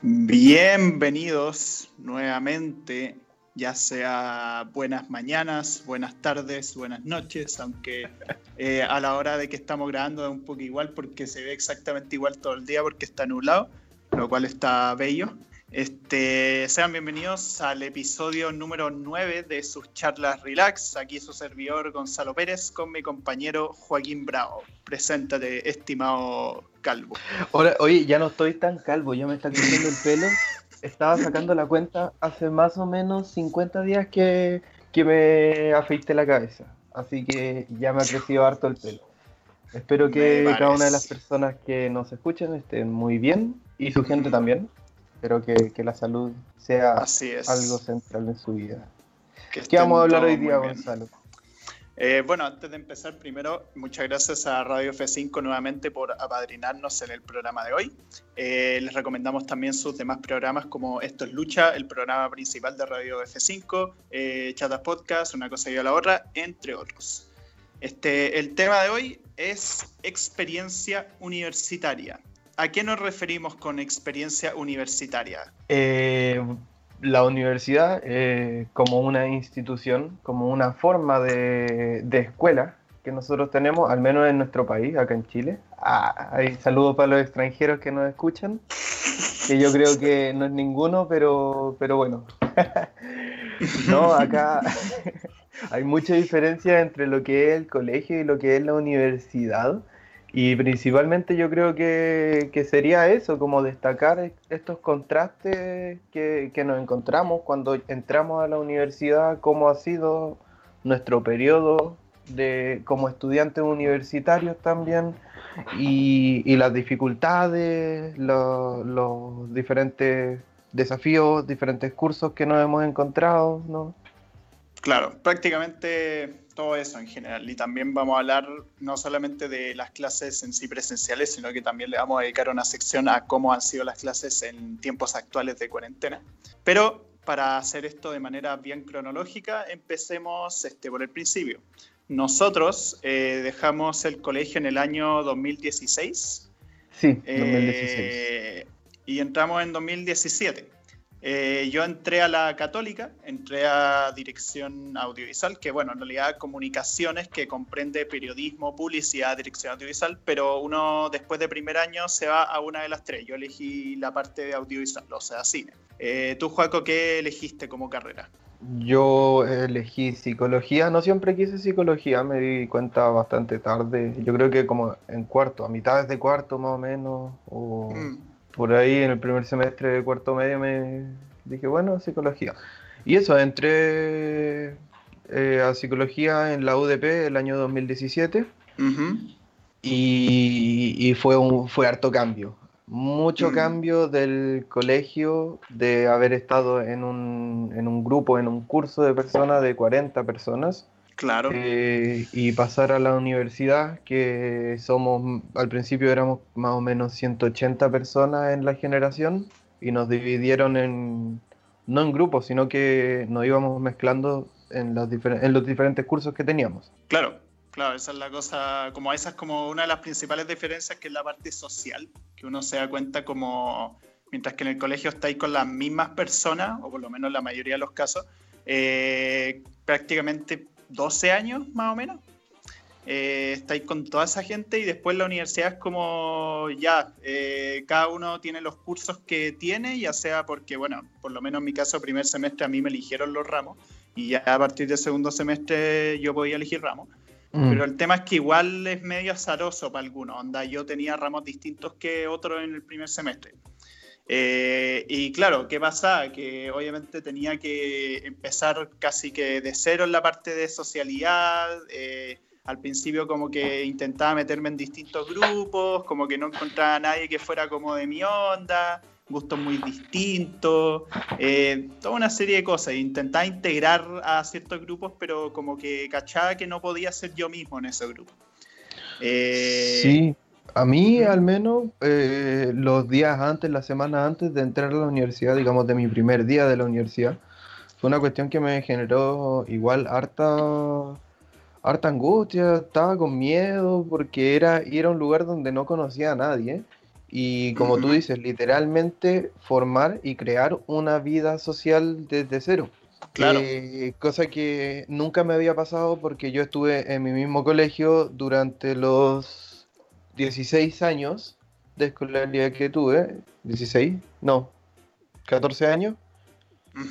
Bienvenidos nuevamente, ya sea buenas mañanas, buenas tardes, buenas noches, aunque eh, a la hora de que estamos grabando es un poco igual porque se ve exactamente igual todo el día porque está nublado, lo cual está bello. Este, sean bienvenidos al episodio número 9 de sus charlas Relax. Aquí su servidor Gonzalo Pérez con mi compañero Joaquín Bravo. Preséntate, estimado calvo. Hola, oye, ya no estoy tan calvo, ya me está creciendo el pelo. Estaba sacando la cuenta hace más o menos 50 días que, que me afeité la cabeza. Así que ya me ha crecido harto el pelo. Espero que cada una de las personas que nos escuchen estén muy bien y su gente también. Espero que, que la salud sea algo central en su vida. ¿Qué vamos a hablar hoy día, Gonzalo? Eh, bueno, antes de empezar, primero, muchas gracias a Radio F5 nuevamente por apadrinarnos en el programa de hoy. Eh, les recomendamos también sus demás programas como Esto es Lucha, el programa principal de Radio F5, eh, Chatas Podcast, Una cosa y a la otra, entre otros. Este, el tema de hoy es experiencia universitaria. ¿A qué nos referimos con experiencia universitaria? Eh, la universidad eh, como una institución, como una forma de, escuela que nosotros tenemos, al menos en nuestro país, acá en Chile. Ah, hay saludos para los extranjeros que nos escuchan, que yo creo que no es ninguno, pero, pero bueno. no, acá hay mucha diferencia entre lo que es el colegio y lo que es la universidad. Y principalmente yo creo que, sería eso, como destacar estos contrastes que, nos encontramos cuando entramos a la universidad, cómo ha sido nuestro periodo de, como estudiantes universitarios también, y, las dificultades, los, diferentes desafíos, diferentes cursos que nos hemos encontrado, ¿no? Claro, prácticamente todo eso en general. Y también vamos a hablar no solamente de las clases en sí presenciales, sino que también le vamos a dedicar una sección a cómo han sido las clases en tiempos actuales de cuarentena. Pero para hacer esto de manera bien cronológica, empecemos este, por el principio. Nosotros eh, dejamos el colegio en el año 2016. Sí, 2016. Eh, y entramos en 2017. Eh, yo entré a la católica, entré a dirección audiovisual, que bueno, en realidad comunicaciones, que comprende periodismo, publicidad, dirección audiovisual, pero uno después de primer año se va a una de las tres. Yo elegí la parte de audiovisual, o sea, cine. Eh, ¿Tú, Juaco, qué elegiste como carrera? Yo elegí psicología, no siempre quise psicología, me di cuenta bastante tarde, yo creo que como en cuarto, a mitad de cuarto más o menos, o... Mm por ahí en el primer semestre de cuarto medio me dije, bueno, psicología. Y eso, entré eh, a psicología en la UDP el año 2017 y, fue, un, fue harto cambio. Mucho mm. cambio del colegio, de haber estado en un, en un grupo, en un curso de personas, de 40 personas, Claro. Eh, y pasar a la universidad, que somos, al principio éramos más o menos 180 personas en la generación y nos dividieron en, no en grupos, sino que nos íbamos mezclando en los, en los diferentes cursos que teníamos. Claro, claro, esa es la cosa, como esa es como una de las principales diferencias que es la parte social, que uno se da cuenta como, mientras que en el colegio estáis con las mismas personas, o por lo menos la mayoría de los casos, eh, prácticamente 12 años más o menos. Eh, estáis con toda esa gente y después la universidad es como ya, eh, cada uno tiene los cursos que tiene, ya sea porque, bueno, por lo menos en mi caso, primer semestre a mí me eligieron los ramos y ya a partir del segundo semestre yo podía elegir ramos. Mm. Pero el tema es que igual es medio azaroso para algunos, onda, yo tenía ramos distintos que otros en el primer semestre. Eh, y claro, ¿qué pasa? Que obviamente tenía que empezar casi que de cero en la parte de socialidad. Eh, al principio como que intentaba meterme en distintos grupos, como que no encontraba a nadie que fuera como de mi onda, gustos muy distintos, eh, toda una serie de cosas. Intentaba integrar a ciertos grupos, pero como que cachaba que no podía ser yo mismo en ese grupo. sí, a mí, al menos, eh, los días antes, la semana antes de entrar a la universidad, digamos, de mi primer día de la universidad, fue una cuestión que me generó igual harta, harta angustia, estaba con miedo, porque era ir a un lugar donde no conocía a nadie y como tú dices, literalmente formar y crear una vida social desde cero. Claro. Eh, cosa que nunca me había pasado porque yo estuve en mi mismo colegio durante los 16 años de escolaridad que tuve. ¿16? No, 14 años.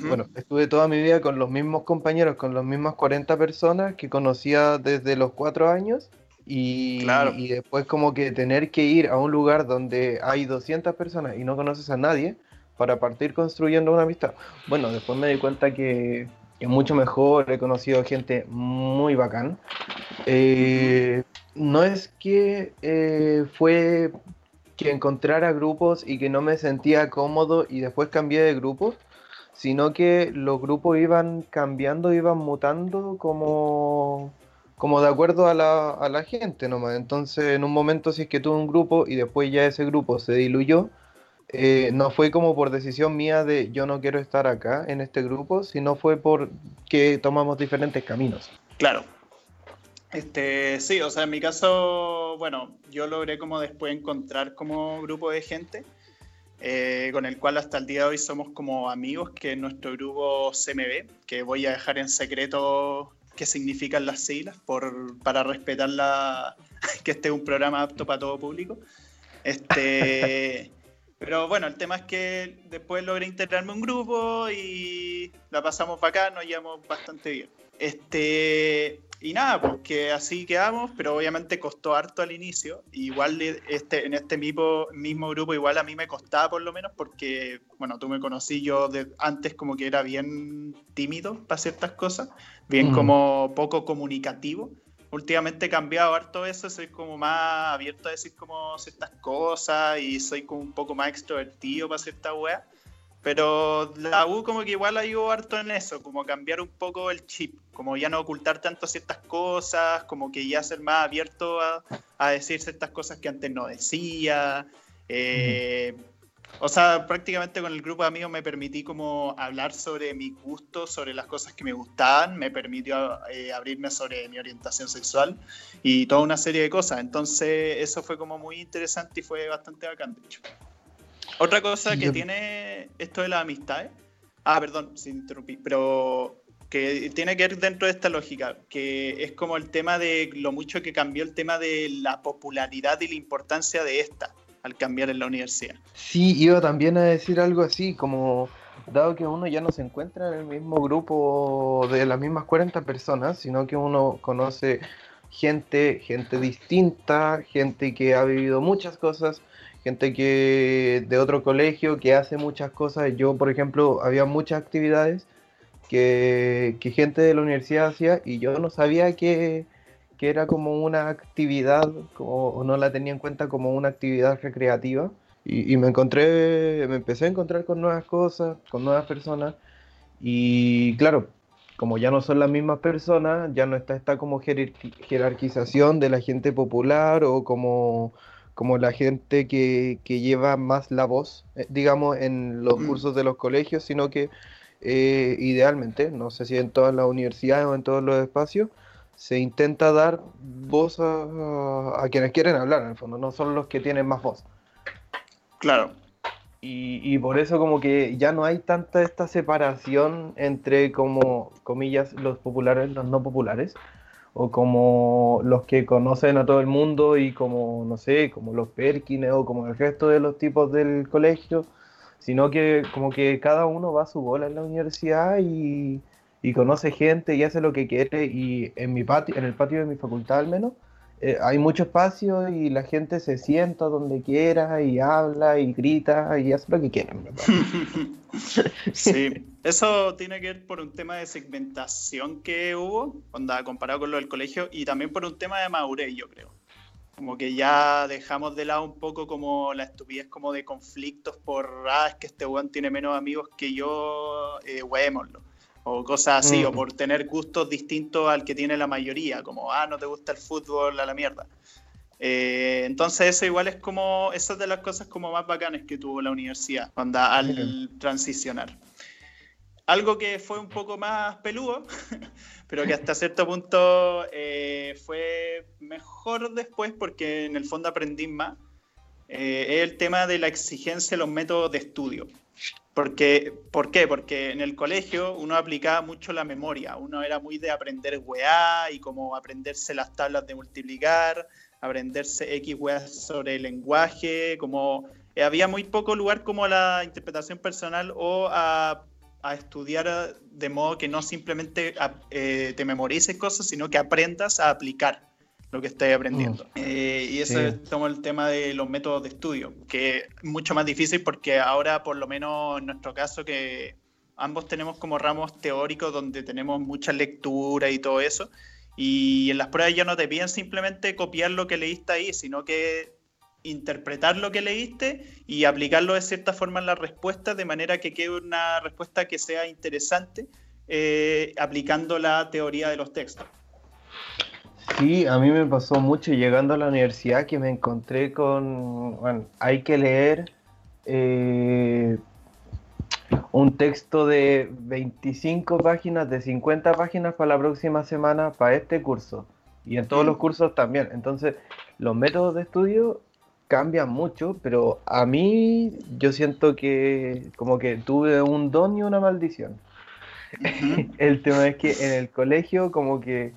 Bueno, estuve toda mi vida con los mismos compañeros, con las mismas 40 personas que conocía desde los 4 años. Y, y después como que tener que ir a un lugar donde hay 200 personas y no conoces a nadie, para partir construyendo una amistad. Bueno, después me di cuenta que es mucho mejor, he conocido gente muy bacán. Eh, no es que eh, fue que encontrara grupos y que no me sentía cómodo y después cambié de grupo, sino que los grupos iban cambiando, iban mutando como, como de acuerdo a la, a la gente nomás. Entonces, en un momento si es que tuve un grupo y después ya ese grupo se diluyó, eh, no fue como por decisión mía de yo no quiero estar acá en este grupo, sino fue por que tomamos diferentes caminos. Claro. Este, sí, o sea, en mi caso, bueno, yo logré como después encontrar como grupo de gente eh, con el cual hasta el día de hoy somos como amigos, que es nuestro grupo CMB, que voy a dejar en secreto qué significan las siglas por, para respetar la, que este es un programa apto para todo público. Este, Pero bueno, el tema es que después logré integrarme a un grupo y la pasamos acá, nos llevamos bastante bien. Este, y nada, pues que así quedamos, pero obviamente costó harto al inicio. Igual este, en este mismo, mismo grupo, igual a mí me costaba por lo menos, porque, bueno, tú me conocí yo de, antes como que era bien tímido para ciertas cosas, bien mm. como poco comunicativo últimamente he cambiado harto eso, soy como más abierto a decir como ciertas cosas y soy como un poco más extrovertido para ciertas weas. Pero la U como que igual ayudó harto en eso, como cambiar un poco el chip, como ya no ocultar tanto ciertas cosas, como que ya ser más abierto a, a decir ciertas cosas que antes no decía. Eh, o sea, prácticamente con el grupo de amigos me permití como hablar sobre mi gusto, sobre las cosas que me gustaban, me permitió eh, abrirme sobre mi orientación sexual y toda una serie de cosas. Entonces eso fue como muy interesante y fue bastante bacán, de hecho. Otra cosa que tiene esto de las amistades, ah, perdón, sin interrumpir, pero que tiene que ver dentro de esta lógica, que es como el tema de lo mucho que cambió el tema de la popularidad y la importancia de esta al cambiar en la universidad. Sí, iba también a decir algo así, como dado que uno ya no se encuentra en el mismo grupo de las mismas 40 personas, sino que uno conoce gente, gente distinta, gente que ha vivido muchas cosas, gente que de otro colegio que hace muchas cosas. Yo, por ejemplo, había muchas actividades que, que gente de la universidad hacía y yo no sabía que que era como una actividad, o no la tenía en cuenta como una actividad recreativa. Y, me encontré, me empecé a encontrar con nuevas cosas, con nuevas personas. Y claro, como ya no son las mismas personas, ya no está esta como jerarquización de la gente popular o como, como la gente que, que lleva más la voz, eh, digamos, en los mm. cursos de los colegios, sino que eh, idealmente, no sé si en todas las universidades o en todos los espacios, se intenta dar voz a, quienes quieren hablar, en el fondo, no son los que tienen más voz. Claro. Y, por eso como que ya no hay tanta esta separación entre como, comillas, los populares, los no populares, o como los que conocen a todo el mundo y como, no sé, como los Perkins o como el resto de los tipos del colegio, sino que como que cada uno va a su bola en la universidad y, y conoce gente y hace lo que quiere y en mi patio, en el patio de mi facultad al menos, eh, hay mucho espacio y la gente se sienta donde quiera y habla y grita y hace lo que quiera. sí, eso tiene que ver por un tema de segmentación que hubo, onda, comparado con lo del colegio, y también por un tema de madurez, yo creo. Como que ya dejamos de lado un poco como la estupidez como de conflictos por, ah, es que este weón tiene menos amigos que yo, eh, o cosas así, o mm. por tener gustos distintos al que tiene la mayoría, como, ah, no te gusta el fútbol, a la mierda. Eh, entonces eso igual es como, esas de las cosas como más bacanas que tuvo la universidad, cuando al transicionar. Algo que fue un poco más peludo, pero que hasta cierto punto eh, fue mejor después porque en el fondo aprendí más, eh, es el tema de la exigencia de los métodos de estudio. Porque, ¿Por qué? Porque en el colegio uno aplicaba mucho la memoria, uno era muy de aprender weá y como aprenderse las tablas de multiplicar, aprenderse X weá sobre el lenguaje, como eh, había muy poco lugar como a la interpretación personal o a, a estudiar de modo que no simplemente eh, te memorices cosas, sino que aprendas a aplicar lo que estáis aprendiendo. Mm. Eh, y eso es como el tema de los métodos de estudio, que es mucho más difícil porque ahora, por lo menos en nuestro caso, que ambos tenemos como ramos teóricos donde tenemos mucha lectura y todo eso, y en las pruebas ya no te piden simplemente copiar lo que leíste ahí, sino que interpretar lo que leíste y aplicarlo de cierta forma en la respuesta de manera que quede una respuesta que sea interesante eh, aplicando la teoría de los textos. Sí, a mí me pasó mucho llegando a la universidad que me encontré con, bueno, hay que leer eh, un texto de 25 páginas, de 50 páginas para la próxima semana, para este curso. Y en todos los cursos también. Entonces, los métodos de estudio cambian mucho, pero a mí yo siento que como que tuve un don y una maldición. el tema es que en el colegio como que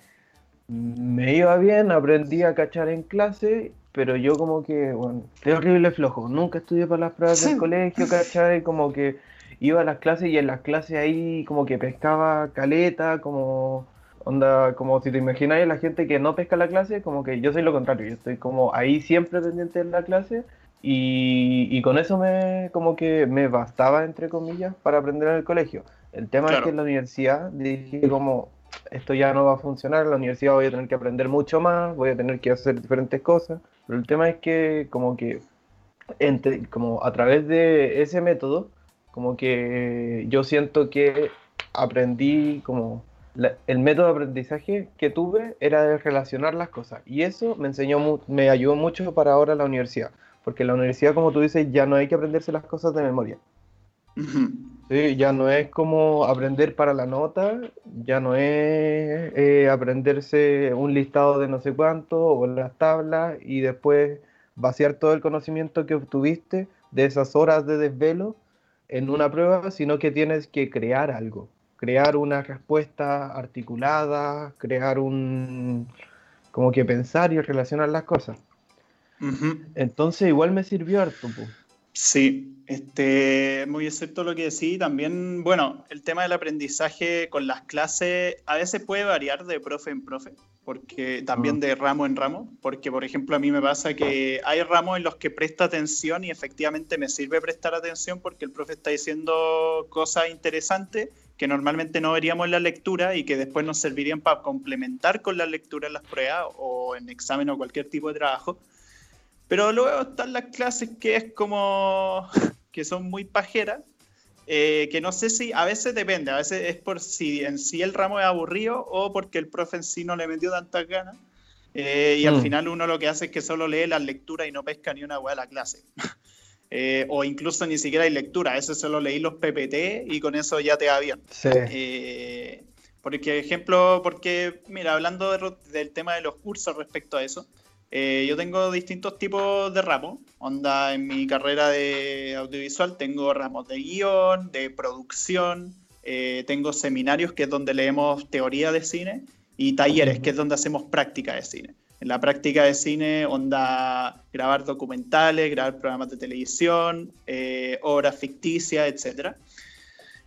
me iba bien, aprendí a cachar en clase, pero yo como que, bueno, es horrible flojo. Nunca estudié para las pruebas del colegio, ¿cachai? Como que iba a las clases y en las clases ahí como que pescaba caleta, como onda, como si te imagináis la gente que no pesca la clase, como que yo soy lo contrario, yo estoy como ahí siempre pendiente de la clase y, y con eso me como que me bastaba, entre comillas, para aprender en el colegio. El tema es que en la universidad dije como, esto ya no va a funcionar, en la universidad voy a tener que aprender mucho más, voy a tener que hacer diferentes cosas, pero el tema es que como que entre, como a través de ese método, como que yo siento que aprendí como el método de aprendizaje que tuve era de relacionar las cosas. Y eso me enseñó me ayudó mucho para ahora la universidad. Porque en la universidad como tú dices ya no hay que aprenderse las cosas de memoria. Sí, ya no es como aprender para la nota, ya no es eh, aprenderse un listado de no sé cuánto o las tablas y después vaciar todo el conocimiento que obtuviste de esas horas de desvelo en una prueba, sino que tienes que crear algo, crear una respuesta articulada, crear un... como que pensar y relacionar las cosas. Entonces igual me sirvió harto. Sí, este, muy cierto lo que decís. También, bueno, el tema del aprendizaje con las clases a veces puede variar de profe en profe, porque también de ramo en ramo, porque por ejemplo a mí me pasa que hay ramos en los que presta atención y efectivamente me sirve prestar atención porque el profe está diciendo cosas interesantes que normalmente no veríamos en la lectura y que después nos servirían para complementar con la lectura en las pruebas o en examen o cualquier tipo de trabajo. Pero luego están las clases que es como que son muy pajeras, eh, que no sé si, a veces depende, a veces es por si en sí el ramo es aburrido o porque el profe en sí no le metió tantas ganas. Eh, y al mm. final uno lo que hace es que solo lee las lecturas y no pesca ni una hueá de la clase. Eh, o incluso ni siquiera hay lectura, eso solo leí los PPT y con eso ya te va bien. Sí. porque, ejemplo, porque, mira, hablando del tema de los cursos respecto a eso, eh, yo tengo distintos tipos de ramos. Onda, en mi carrera de audiovisual tengo ramos de guion, de producción, eh, tengo seminarios que es donde leemos teoría de cine y talleres que es donde hacemos práctica de cine. En la práctica de cine, onda grabar documentales, grabar programas de televisión, eh, obras ficticias, etc.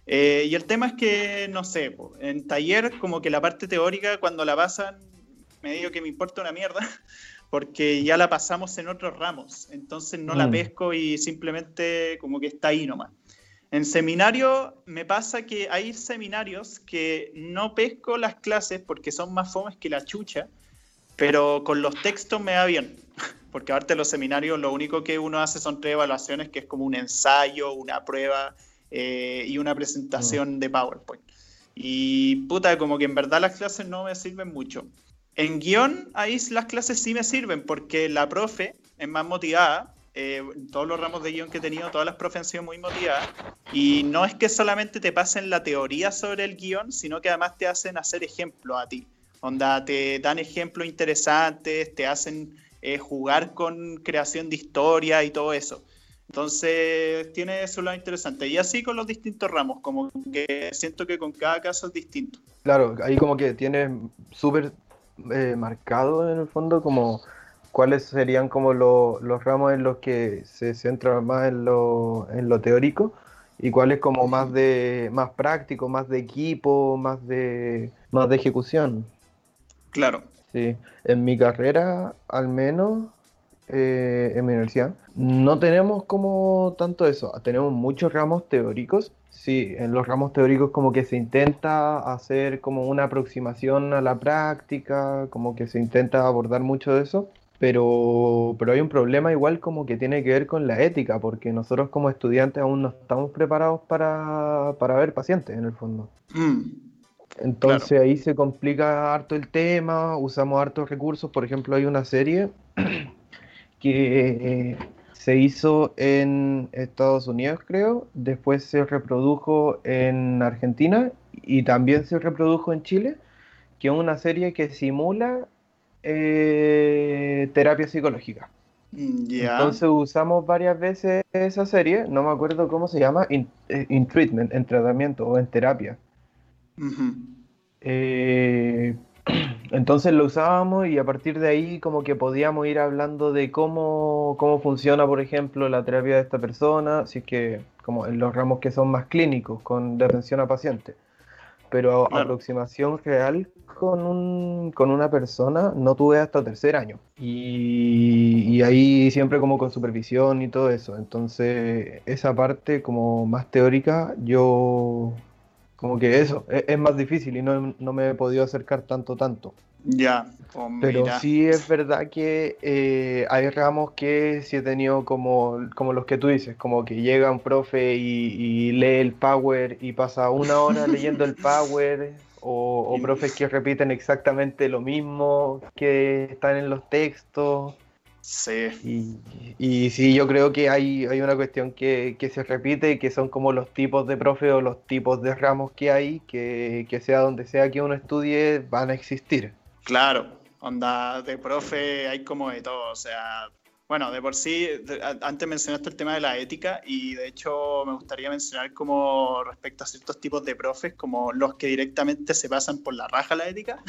y el tema es que, no sé, en taller como que la parte teórica cuando la pasan, me digo que me importa una mierda, porque ya la pasamos en otros ramos, entonces no la mm. pesco y simplemente como que está ahí nomás. En seminario me pasa que hay seminarios que no pesco las clases porque son más fomes que la chucha, pero con los textos me da bien, porque aparte de los seminarios lo único que uno hace son tres evaluaciones, que es como un ensayo, una prueba eh, y una presentación mm. de PowerPoint. Y puta, como que en verdad las clases no me sirven mucho. En guion, ahí las clases sí me sirven porque la profe es más motivada. Eh, todos los ramos de guion que he tenido, todas las profes han sido muy motivadas. Y no es que solamente te pasen la teoría sobre el guion, sino que además te hacen hacer ejemplos a ti. Onda, te dan ejemplos interesantes, te hacen eh, jugar con creación de historia y todo eso. Entonces tiene eso lo interesante. Y así con los distintos ramos, como que siento que con cada caso es distinto. Claro, ahí como que tiene súper eh, marcado en el fondo como cuáles serían como los ramos en los que se centra más en lo, en lo teórico y cuáles como más de más práctico, más de equipo, más de más de ejecución. Claro. Sí, en mi carrera al menos eh, en mi universidad no tenemos como tanto eso, tenemos muchos ramos teóricos. Sí, en los ramos teóricos como que se intenta hacer como una aproximación a la práctica, como que se intenta abordar mucho de eso, pero, pero hay un problema igual como que tiene que ver con la ética, porque nosotros como estudiantes aún no estamos preparados para, para ver pacientes en el fondo. Mm, Entonces ahí se complica harto el tema, usamos hartos recursos, por ejemplo hay una serie que se hizo en Estados Unidos creo, después se reprodujo en Argentina y también se reprodujo en Chile, que es una serie que simula eh, terapia psicológica. Mm, Entonces usamos varias veces esa serie, no me acuerdo cómo se llama, in, eh, treatment, en tratamiento o en terapia. Eh, entonces lo usábamos y a partir de ahí como que podíamos ir hablando de cómo, cómo funciona, por ejemplo, la terapia de esta persona, si es que como en los ramos que son más clínicos, con de atención a pacientes. Pero aproximación real con, un, con una persona no tuve hasta tercer año. Y, ahí siempre como con supervisión y todo eso. Entonces esa parte como más teórica yo como que eso es, es más difícil y no, no, me he podido acercar tanto, tanto. Ya, pues Pero sí es verdad que eh, hay ramos que sí he tenido como, como los que tú dices, como que llega un profe y, lee el Power y pasa una hora leyendo el Power, o, o profes que repiten exactamente lo mismo que están en los textos. Sí. Y, sí, yo creo que hay, hay una cuestión que, se repite que son como los tipos de profe o los tipos de ramos que hay, que, que sea donde sea que uno estudie, van a existir. Claro, onda de profe hay como de todo, o sea, bueno, de por sí, antes mencionaste el tema de la ética y de hecho me gustaría mencionar como respecto a ciertos tipos de profes, como los que directamente se pasan por la raja la ética.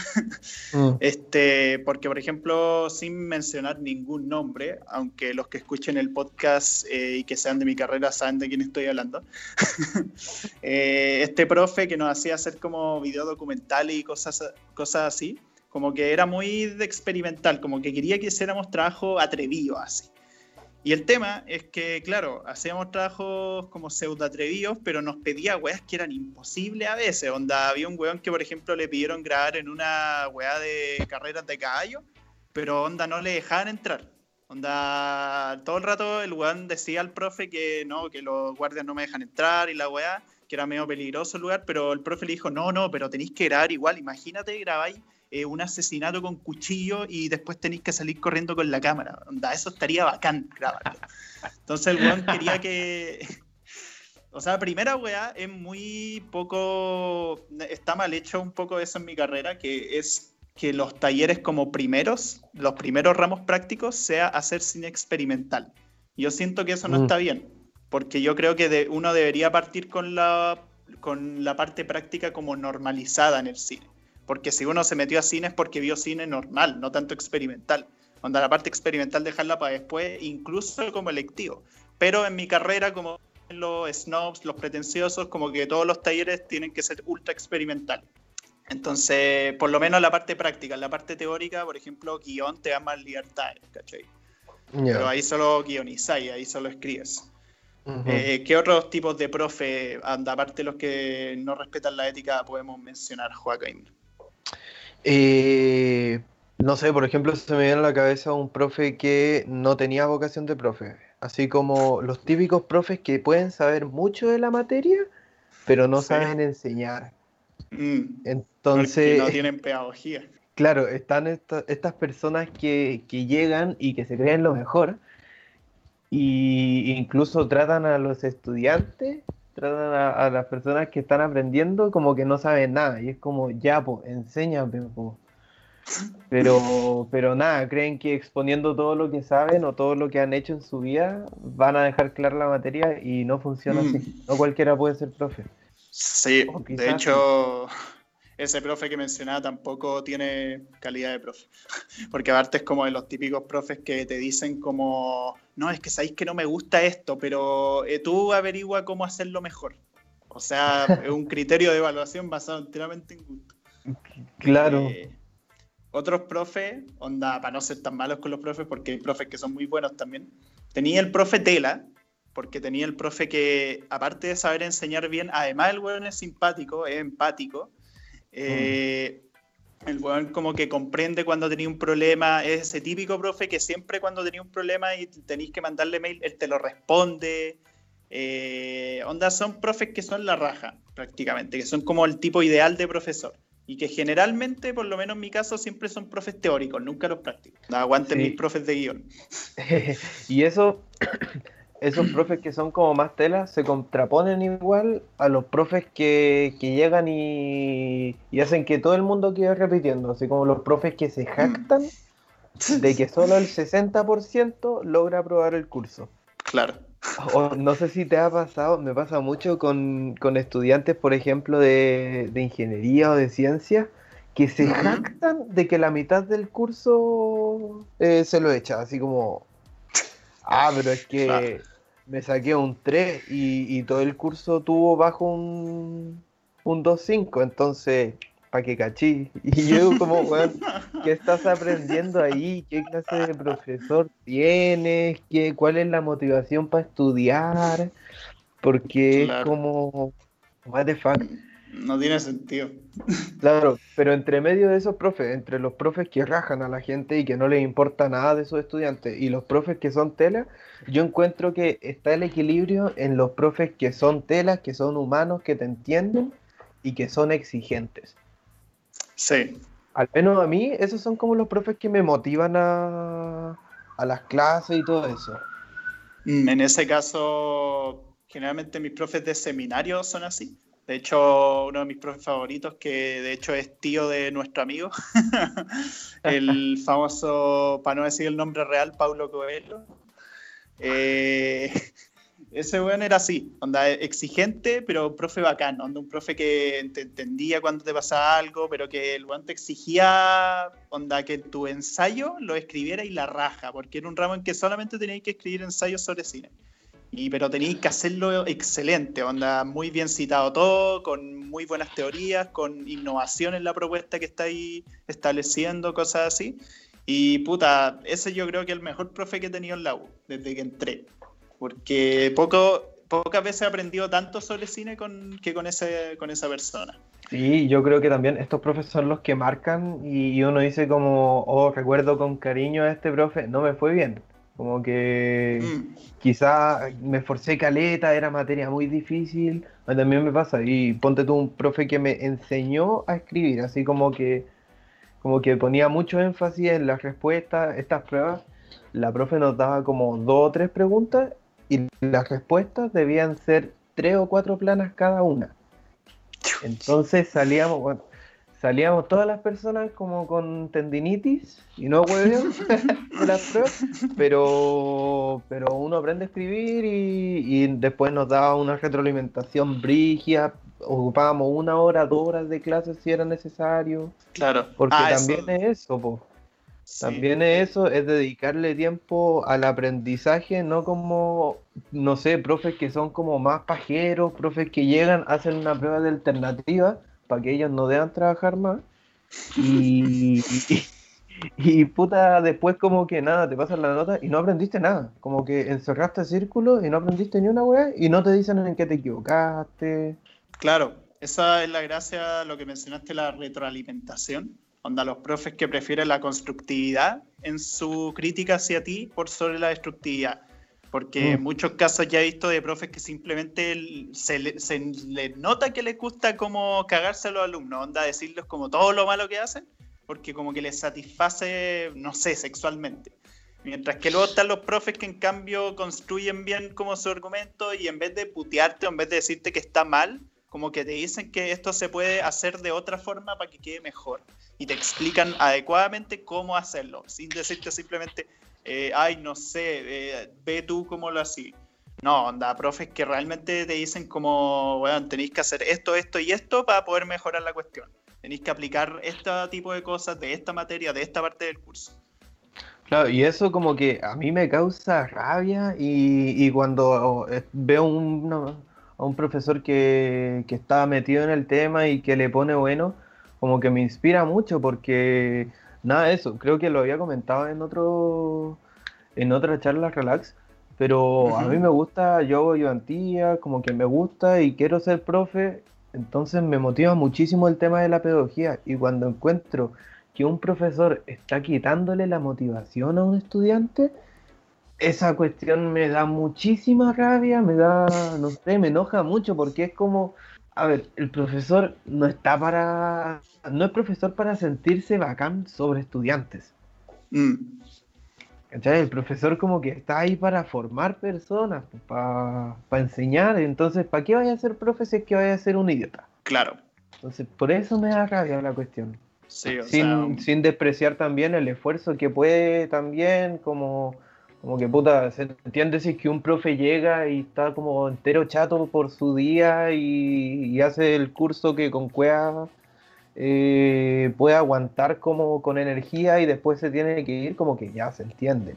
Mm. este, porque, por ejemplo, sin mencionar ningún nombre, aunque los que escuchen el podcast eh, y que sean de mi carrera saben de quién estoy hablando, eh, este profe que nos hacía hacer como video documental y cosas, cosas así como que era muy experimental, como que quería que hiciéramos trabajo atrevido así. Y el tema es que, claro, hacíamos trabajos como pseudo atrevidos, pero nos pedía weas que eran imposibles a veces. Onda, había un weón que, por ejemplo, le pidieron grabar en una wea de carreras de caballo, pero onda no le dejaban entrar. Onda, todo el rato el weón decía al profe que no, que los guardias no me dejan entrar y la weá, que era medio peligroso el lugar, pero el profe le dijo, no, no, pero tenéis que grabar igual, imagínate, grabáis eh, un asesinato con cuchillo y después tenéis que salir corriendo con la cámara. Onda, eso estaría bacán grabarlo. Entonces el weón quería que. O sea, primera weá es muy poco. Está mal hecho un poco eso en mi carrera, que es que los talleres como primeros, los primeros ramos prácticos, sea hacer cine experimental. Yo siento que eso no mm. está bien, porque yo creo que uno debería partir con la, con la parte práctica como normalizada en el cine. Porque si uno se metió a cine es porque vio cine normal, no tanto experimental. Onda, la parte experimental dejarla para después, incluso como electivo. Pero en mi carrera, como los snobs, los pretenciosos, como que todos los talleres tienen que ser ultra experimental. Entonces, por lo menos la parte práctica, la parte teórica, por ejemplo, guion te da más libertad, ¿cachai? Pero ahí solo guionizáis, ahí solo escribes. Eh, ¿Qué otros tipos de profe, aparte de los que no respetan la ética, podemos mencionar, Joaquín? Eh, no sé, por ejemplo, se me viene a la cabeza un profe que no tenía vocación de profe. Así como los típicos profes que pueden saber mucho de la materia, pero no saben enseñar. Mm, Entonces. no tienen pedagogía. Claro, están estas personas que, que, llegan y que se creen lo mejor. Y incluso tratan a los estudiantes tratan a, las personas que están aprendiendo como que no saben nada. Y es como, ya, pues, enséñame, Pero, pero nada, creen que exponiendo todo lo que saben o todo lo que han hecho en su vida van a dejar clara la materia y no funciona así. Mm. No cualquiera puede ser profe. Sí, de hecho, ese profe que mencionaba tampoco tiene calidad de profe. Porque aparte es como de los típicos profes que te dicen como, no, es que sabéis que no me gusta esto, pero eh, tú averigua cómo hacerlo mejor. O sea, es un criterio de evaluación basado enteramente en gusto. Claro. Eh, otros profes, onda, para no ser tan malos con los profes, porque hay profes que son muy buenos también. Tenía el profe Tela, porque tenía el profe que, aparte de saber enseñar bien, además el weón es simpático, es empático. Eh, el weón como que comprende cuando tenía un problema, es ese típico profe que siempre cuando tenía un problema y tenéis que mandarle mail, él te lo responde. Eh, onda, son profes que son la raja, prácticamente, que son como el tipo ideal de profesor y que generalmente, por lo menos en mi caso, siempre son profes teóricos, nunca los prácticos. Aguanten mis profes de guion. y eso, esos profes que son como más telas, se contraponen igual a los profes que, llegan y, hacen que todo el mundo quede repitiendo, así como los profes que se jactan de que solo el 60% logra aprobar el curso. Claro. No sé si te ha pasado, me pasa mucho con, estudiantes, por ejemplo, de, ingeniería o de ciencia, que se jactan de que la mitad del curso eh, se lo echa, así como, ah, pero es que me saqué un 3 y, todo el curso tuvo bajo un, un 2.5, entonces que cachí. Y yo como, weón, ¿qué estás aprendiendo ahí? ¿Qué clase de profesor tienes? ¿Qué, ¿Cuál es la motivación para estudiar? Porque es como, what the fuck. No tiene sentido. Claro, pero entre medio de esos profes, entre los profes que rajan a la gente y que no les importa nada de sus estudiantes y los profes que son tela, yo encuentro que está el equilibrio en los profes que son telas, que son humanos, que te entienden y que son exigentes. Sí. Al menos a mí, esos son como los profes que me motivan a, las clases y todo eso. Mm, en ese caso, generalmente mis profes de seminario son así. De hecho, uno de mis profes favoritos, que de hecho es tío de nuestro amigo, el famoso, para no decir el nombre real, Paulo Coelho. Eh, ese weón era así, onda exigente, pero profe bacán, onda un profe que te entendía cuando te pasaba algo, pero que el weón te exigía, onda que tu ensayo lo escribiera y la raja, porque era un ramo en que solamente teníais que escribir ensayos sobre cine. Y, pero teníais que hacerlo excelente, onda muy bien citado todo, con muy buenas teorías, con innovación en la propuesta que estáis estableciendo, cosas así. Y puta, ese yo creo que es el mejor profe que he tenido en la U, desde que entré porque poco, pocas veces he aprendido tanto sobre cine con, que con, ese, con esa persona. Sí, yo creo que también estos profes son los que marcan y uno dice como, oh, recuerdo con cariño a este profe, no me fue bien. Como que mm. quizá me esforcé caleta, era materia muy difícil, también me pasa. Y ponte tú un profe que me enseñó a escribir, así como que, como que ponía mucho énfasis en las respuestas, estas pruebas. La profe nos daba como dos o tres preguntas y las respuestas debían ser tres o cuatro planas cada una. Entonces salíamos, bueno, salíamos todas las personas como con tendinitis y no pruebas, pero, pero uno aprende a escribir y, después nos daba una retroalimentación brígida, ocupábamos una hora, dos horas de clase si era necesario. Claro. Porque ah, también es eso, po. También eso, es dedicarle tiempo al aprendizaje, no como, no sé, profes que son como más pajeros, profes que llegan, hacen una prueba de alternativa para que ellos no deban trabajar más. Y, y, puta, después como que nada, te pasan la nota y no aprendiste nada. Como que encerraste círculo y no aprendiste ni una weá y no te dicen en qué te equivocaste. Claro, esa es la gracia, lo que mencionaste, la retroalimentación Onda, los profes que prefieren la constructividad en su crítica hacia ti por sobre la destructividad. Porque en mm. muchos casos ya he visto de profes que simplemente se le, nota que les gusta como cagarse a los alumnos, onda decirles como todo lo malo que hacen, porque como que les satisface, no sé, sexualmente. Mientras que luego están los profes que en cambio construyen bien como su argumento y en vez de putearte o en vez de decirte que está mal, como que te dicen que esto se puede hacer de otra forma para que quede mejor. y te explican adecuadamente cómo hacerlo, sin decirte simplemente, eh, ay, no sé, eh, ve tú cómo lo haces. No, onda, profes que realmente te dicen como, bueno, tenéis que hacer esto, esto y esto para poder mejorar la cuestión. Tenéis que aplicar este tipo de cosas de esta materia, de esta parte del curso. Claro, y eso como que a mí me causa rabia y, cuando eh, veo a un profesor que, que está metido en el tema y que le pone bueno, como que me inspira mucho porque nada, eso, creo que lo había comentado en otro en otra charla relax, pero a mí me gusta, yo hago ayudantía, como que me gusta y quiero ser profe, entonces me motiva muchísimo el tema de la pedagogía y cuando encuentro que un profesor está quitándole la motivación a un estudiante, esa cuestión me da muchísima rabia, me da, no sé, me enoja mucho porque es como, a ver, el profesor no está para, no es profesor para sentirse bacán sobre estudiantes. Mm. El profesor como que está ahí para formar personas, para enseñar, entonces, ¿para qué vaya a ser profe si es que vaya a ser un idiota? Claro. Entonces, por eso me da rabia la cuestión sin, despreciar también el esfuerzo que puede también, como, como que puta, se entiende si es que un profe llega y está como entero chato por su día y, hace el curso que con cueva eh, puede aguantar como con energía y después se tiene que ir, como que ya se entiende.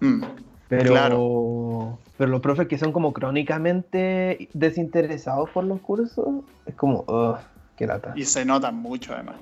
Mm, pero, pero los profes que son como crónicamente desinteresados por los cursos, es como, qué lata. Y se notan mucho además.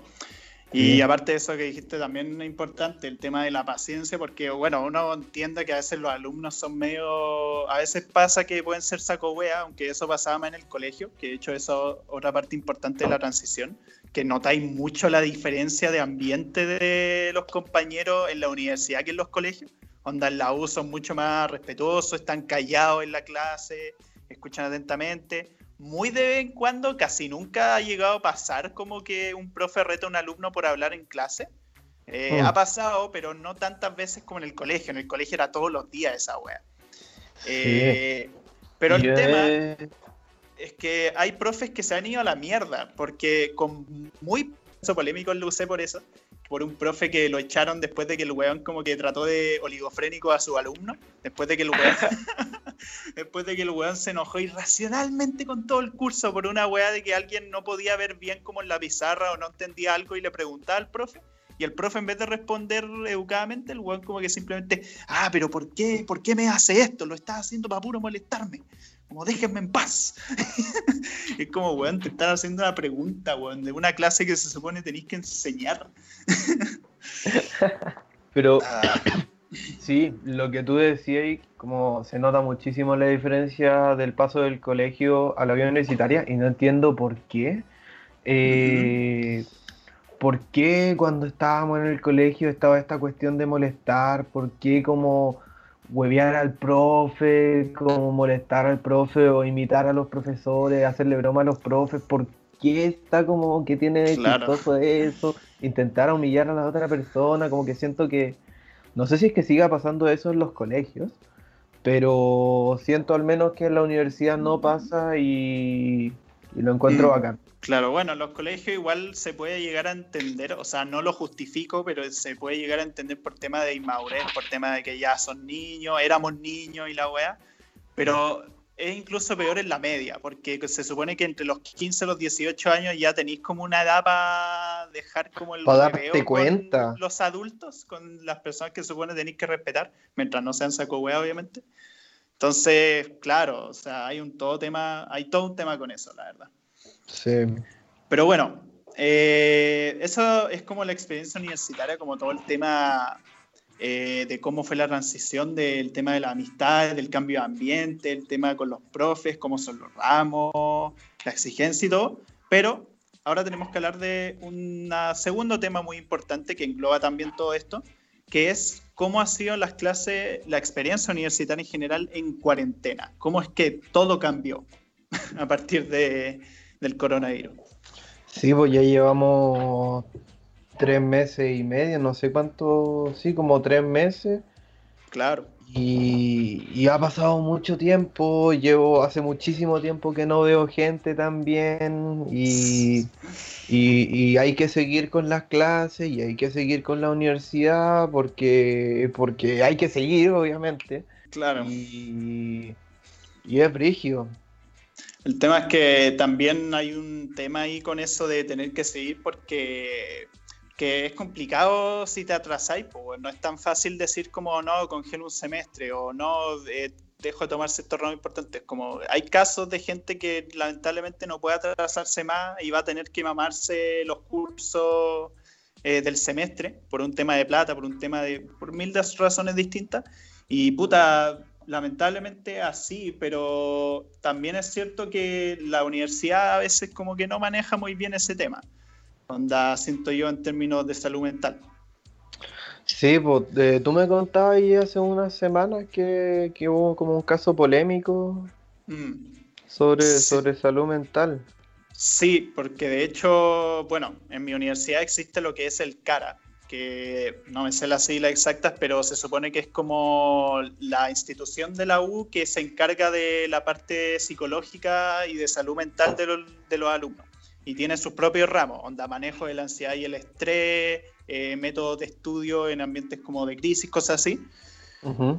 Y aparte de eso que dijiste también es importante, el tema de la paciencia, porque bueno, uno entiende que a veces los alumnos son medio, a veces pasa que pueden ser saco wea, aunque eso pasaba más en el colegio, que de hecho eso es otra parte importante de la transición, que notáis mucho la diferencia de ambiente de los compañeros en la universidad que en los colegios. Onda en la U son mucho más respetuosos, están callados en la clase, escuchan atentamente muy de vez en cuando, casi nunca ha llegado a pasar como que un profe reta a un alumno por hablar en clase. Eh, oh. Ha pasado, pero no tantas veces como en el colegio. En el colegio era todos los días esa wea. Eh, pero el tema es que hay profes que se han ido a la mierda, porque con muy polémico lo usé por eso, por un profe que lo echaron después de que el weón como que trató de oligofrénico a su alumno, después de que el weón, después de que el weón se enojó irracionalmente con todo el curso por una weá de que alguien no podía ver bien como en la pizarra o no entendía algo y le preguntaba al profe. Y el profe, en vez de responder educadamente, el weón como que simplemente, ah, pero ¿por qué? ¿Por qué me hace esto? Lo estás haciendo para puro molestarme como déjenme en paz. es como, weón, te están haciendo una pregunta, weón, de una clase que se supone tenéis que enseñar. Pero ah. sí, lo que tú decías, como se nota muchísimo la diferencia del paso del colegio a la vida universitaria y no entiendo por qué. Eh, ¿Por qué cuando estábamos en el colegio estaba esta cuestión de molestar? ¿Por qué como huevear al profe, como molestar al profe o imitar a los profesores, hacerle broma a los profes, ¿por qué está como que tiene de chistoso eso? Intentar humillar a la otra persona, como que siento que, no sé si es que siga pasando eso en los colegios, pero siento al menos que en la universidad no pasa y, lo encuentro mm. bacán. Claro, bueno, en los colegios igual se puede llegar a entender, o sea, no lo justifico, pero se puede llegar a entender por tema de inmadurez, por tema de que ya son niños, éramos niños y la weá, pero es incluso peor en la media, porque se supone que entre los 15 y los 18 años ya tenéis como una edad para dejar como el para darte cuenta. Con los adultos, con las personas que se supone tenéis que respetar, mientras no sean saco weá, obviamente. Entonces, claro, o sea, hay un todo tema, hay todo un tema con eso, la verdad. Sí. Pero bueno, eh, eso es como la experiencia universitaria, como todo el tema eh, de cómo fue la transición del tema de la amistad, del cambio de ambiente, el tema con los profes, cómo son los ramos, la exigencia y todo. Pero ahora tenemos que hablar de un segundo tema muy importante que engloba también todo esto, que es cómo ha sido las clases, la experiencia universitaria en general en cuarentena. ¿Cómo es que todo cambió a partir de, del coronavirus. Sí, pues ya llevamos tres meses y medio, no sé cuánto, sí, como tres meses. Claro. Y, ha pasado mucho tiempo, llevo hace muchísimo tiempo que no veo gente también y, y, hay que seguir con las clases y hay que seguir con la universidad porque, porque hay que seguir, obviamente. Claro. Y, y es brigio. El tema es que también hay un tema ahí con eso de tener que seguir porque que es complicado si te atrasáis, pues no es tan fácil decir como no, congelo un semestre o no, eh, dejo de tomar ciertos ramos importantes. Como hay casos de gente que lamentablemente no puede atrasarse más y va a tener que mamarse los cursos eh, del semestre por un tema de plata, por un tema de, por mil razones distintas. Y puta, lamentablemente así, pero también es cierto que la universidad a veces como que no maneja muy bien ese tema onda, siento yo en términos de salud mental. Sí, pues tú me contabas ahí hace unas semanas que, hubo como un caso polémico mm. sobre, sobre salud mental. Sí, porque de hecho, bueno, en mi universidad existe lo que es el CARA, que no me sé las siglas exactas, pero se supone que es como la institución de la U que se encarga de la parte psicológica y de salud mental de de los alumnos y tiene sus propios ramos, onda manejo de la ansiedad y el estrés, eh, métodos de estudio en ambientes como de crisis, cosas así.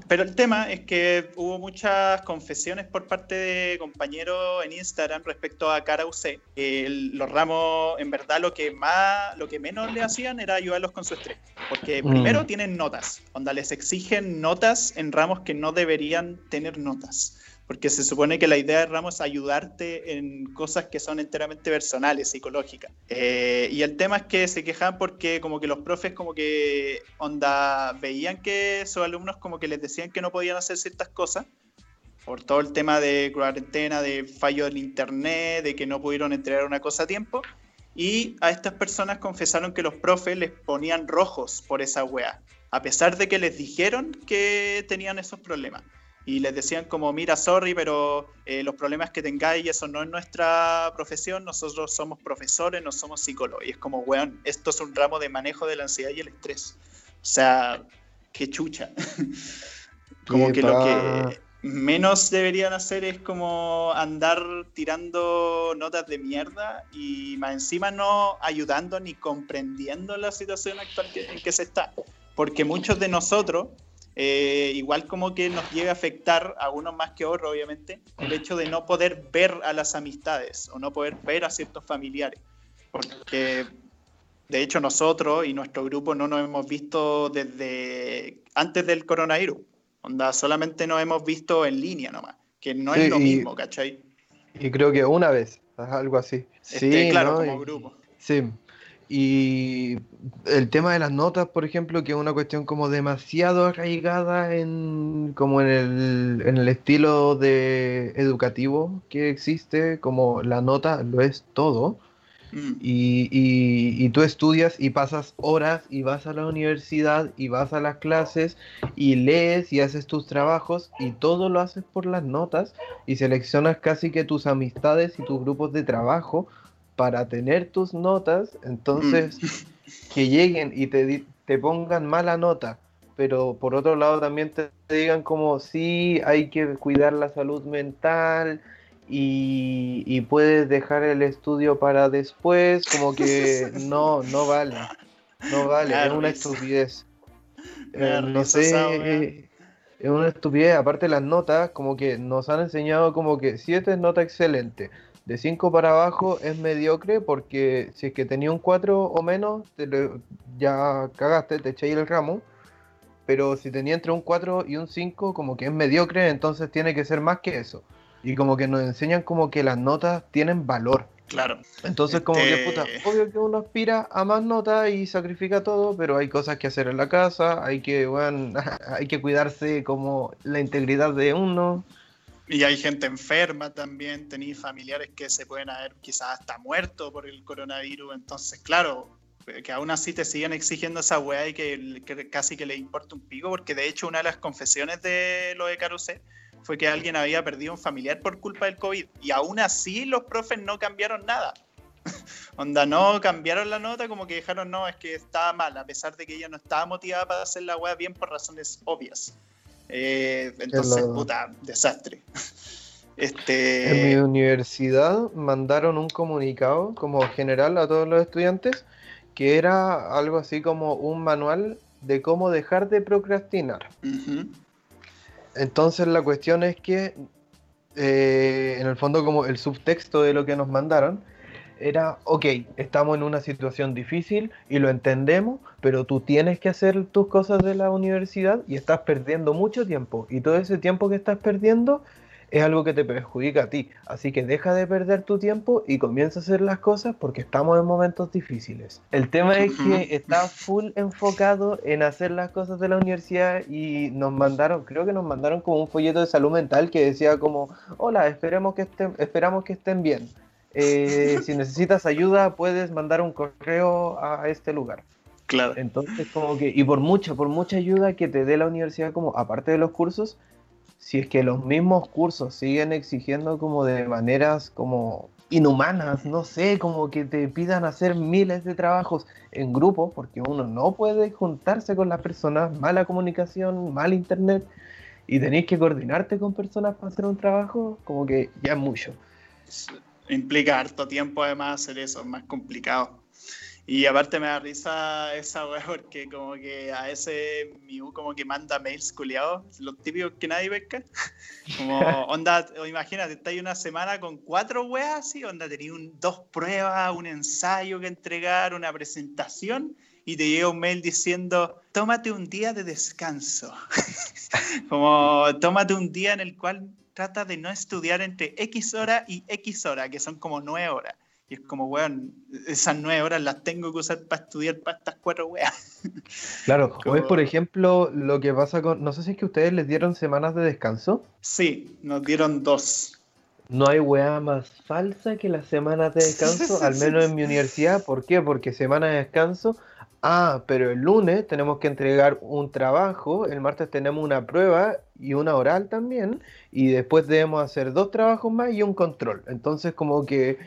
Pero el tema es que hubo muchas confesiones por parte de compañeros en Instagram respecto a Cara UC. los ramos, en verdad, lo que más, lo que menos le hacían era ayudarlos con su estrés. Porque mm. primero tienen notas, onda les exigen notas en ramos que no deberían tener notas porque se supone que la idea de Ramos es ayudarte en cosas que son enteramente personales, psicológicas. Eh, y el tema es que se quejan porque como que los profes como que onda veían que sus alumnos como que les decían que no podían hacer ciertas cosas por todo el tema de cuarentena, de fallo del internet, de que no pudieron entregar una cosa a tiempo. Y a estas personas confesaron que los profes les ponían rojos por esa wea, a pesar de que les dijeron que tenían esos problemas y les decían como, mira, sorry, pero eh, los problemas que tengáis, eso no es nuestra profesión, nosotros somos profesores, no somos psicólogos. Y es como, weón, esto es un ramo de manejo de la ansiedad y el estrés. O sea, qué chucha. como que lo que menos deberían hacer es como andar tirando notas de mierda y más encima no ayudando ni comprendiendo la situación actual en que se está. Porque muchos de nosotros eh, igual como que nos llega a afectar a unos más que a otros, obviamente, el hecho de no poder ver a las amistades o no poder ver a ciertos familiares. Porque de hecho nosotros y nuestro grupo no nos hemos visto desde antes del coronavirus. Onda, solamente nos hemos visto en línea nomás, que no es lo mismo, ¿cachai? Y creo que una vez, algo así. Este, sí, claro, como grupo. Sí, y el tema de las notas, por ejemplo, que es una cuestión como demasiado arraigada en como en el, en el estilo de educativo que existe, como la nota lo es todo. Mm. Y, y, tú estudias y pasas horas y vas a la universidad y vas a las clases y lees y haces tus trabajos y todo lo haces por las notas y seleccionas casi que tus amistades y tus grupos de trabajo para tener tus notas, entonces mm. que lleguen y te, te pongan mala nota, pero por otro lado también te, digan como sí, hay que cuidar la salud mental y, puedes dejar el estudio para después, como que no, no vale, no vale, es una estupidez. Eh, no sé, es una estupidez, aparte las notas, como que nos han enseñado como que 7 es nota excelente, de 5 para abajo es mediocre porque si es que tenía un 4 o menos, ya cagaste, te echáis el ramo. Pero si tenía entre un 4 y un 5, como que es mediocre, entonces tiene que ser más que eso. Y como que nos enseñan como que las notas tienen valor. Claro. Entonces, como que, puta, este obvio que uno aspira a más notas y sacrifica todo, pero hay cosas que hacer en la casa, hay que, bueno, hay que cuidarse como la integridad de uno. Y hay gente enferma también, tenéis familiares que se pueden haber quizás hasta muerto por el coronavirus. Entonces, claro, que aún así te siguen exigiendo esa weá y que, casi que le importa un pico, porque de hecho una de las confesiones de lo de Carusé fue que alguien había perdido un familiar por culpa del COVID. Y aún así los profes no cambiaron nada. Onda, no cambiaron la nota, como que dejaron, no, es que estaba mal, a pesar de que ella no estaba motivada para hacer la weá bien por razones obvias. Eh, entonces, puta, desastre. Este... En mi universidad mandaron un comunicado como general a todos los estudiantes que era algo así como un manual de cómo dejar de procrastinar. Entonces la cuestión es que, eh, en el fondo como el subtexto de lo que nos mandaron, era, ok, estamos en una situación difícil y lo entendemos, pero tú tienes que hacer tus cosas de la universidad y estás perdiendo mucho tiempo. Y todo ese tiempo que estás perdiendo es algo que te perjudica a ti. Así que deja de perder tu tiempo y comienza a hacer las cosas porque estamos en momentos difíciles. El tema es que está full enfocado en hacer las cosas de la universidad y nos mandaron, creo que nos mandaron como un folleto de salud mental que decía como, hola, esperemos que estén, esperamos que estén bien. Eh, si necesitas ayuda, puedes mandar un correo a este lugar. Claro. Entonces, como que, y por mucha, por mucha ayuda que te dé la universidad, como aparte de los cursos, si es que los mismos cursos siguen exigiendo como de maneras como inhumanas, no sé, como que te pidan hacer miles de trabajos en grupo, porque uno no puede juntarse con las personas, mala comunicación, mal internet, y tenéis que coordinarte con personas para hacer un trabajo, como que ya es mucho. Implica harto tiempo además hacer eso, es más complicado. Y aparte me da risa esa weá porque como que a ese Miu como que manda mails culiados, los típicos que nadie pesca. Como onda, imagínate, estáis una semana con cuatro weas así, onda, tenéis dos pruebas, un ensayo que entregar, una presentación y te llega un mail diciendo, tómate un día de descanso. como tómate un día en el cual trata de no estudiar entre X hora y X hora, que son como nueve horas. Y es como, weón, esas nueve horas las tengo que usar para estudiar para estas cuatro weas. Claro, es por ejemplo lo que pasa con. No sé si es que ustedes les dieron semanas de descanso. Sí, nos dieron dos. No hay wea más falsa que las semanas de descanso, al menos en mi universidad. ¿Por qué? Porque semana de descanso. Ah, pero el lunes tenemos que entregar un trabajo, el martes tenemos una prueba y una oral también, y después debemos hacer dos trabajos más y un control. Entonces, como que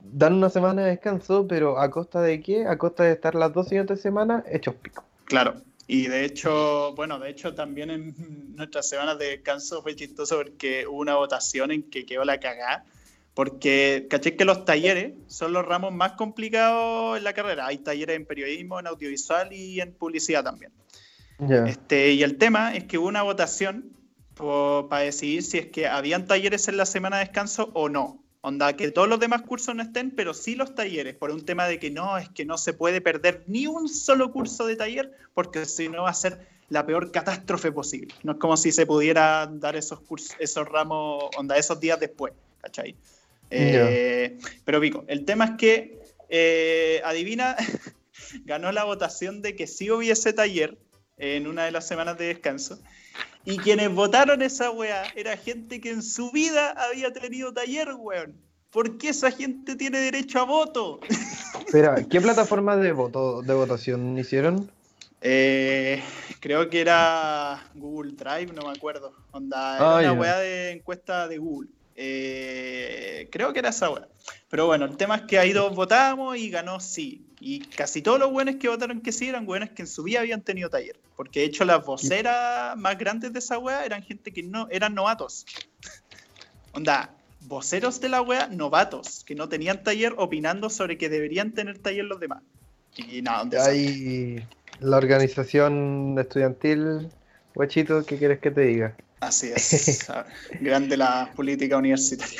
dan una semana de descanso, pero ¿a costa de qué? A costa de estar las dos siguientes semanas hechos pico. Claro, y de hecho, bueno, de hecho también en nuestras semanas de descanso fue chistoso porque hubo una votación en que quedó la cagada, porque caché que los talleres son los ramos más complicados en la carrera. Hay talleres en periodismo, en audiovisual y en publicidad también. Este, y el tema es que hubo una votación para decidir si es que habían talleres en la semana de descanso o no. Onda, que todos los demás cursos no estén, pero sí los talleres, por un tema de que no, es que no se puede perder ni un solo curso de taller, porque si no va a ser la peor catástrofe posible. No es como si se pudiera dar esos cursos, esos ramos, onda, esos días después, ¿cachai? Eh, pero Pico, el tema es que, eh, adivina, ganó la votación de que sí hubiese taller en una de las semanas de descanso. Y quienes votaron esa weá era gente que en su vida había tenido taller, weón. ¿Por qué esa gente tiene derecho a voto? Espera, ¿qué plataforma de voto de votación hicieron? Eh, creo que era Google Drive, no me acuerdo. Onda, era ah, una weá de encuesta de Google. Eh, creo que era esa weá. Pero bueno, el tema es que ahí dos votamos y ganó sí. Y casi todos los buenos que votaron que sí eran buenos que en su vida habían tenido taller. Porque de hecho las voceras más grandes de esa wea eran gente que no eran novatos. Onda, voceros de la wea novatos, que no tenían taller opinando sobre que deberían tener taller los demás. Y nada, ¿dónde Hay la organización estudiantil, guachito, ¿qué quieres que te diga? Así es, grande la política universitaria.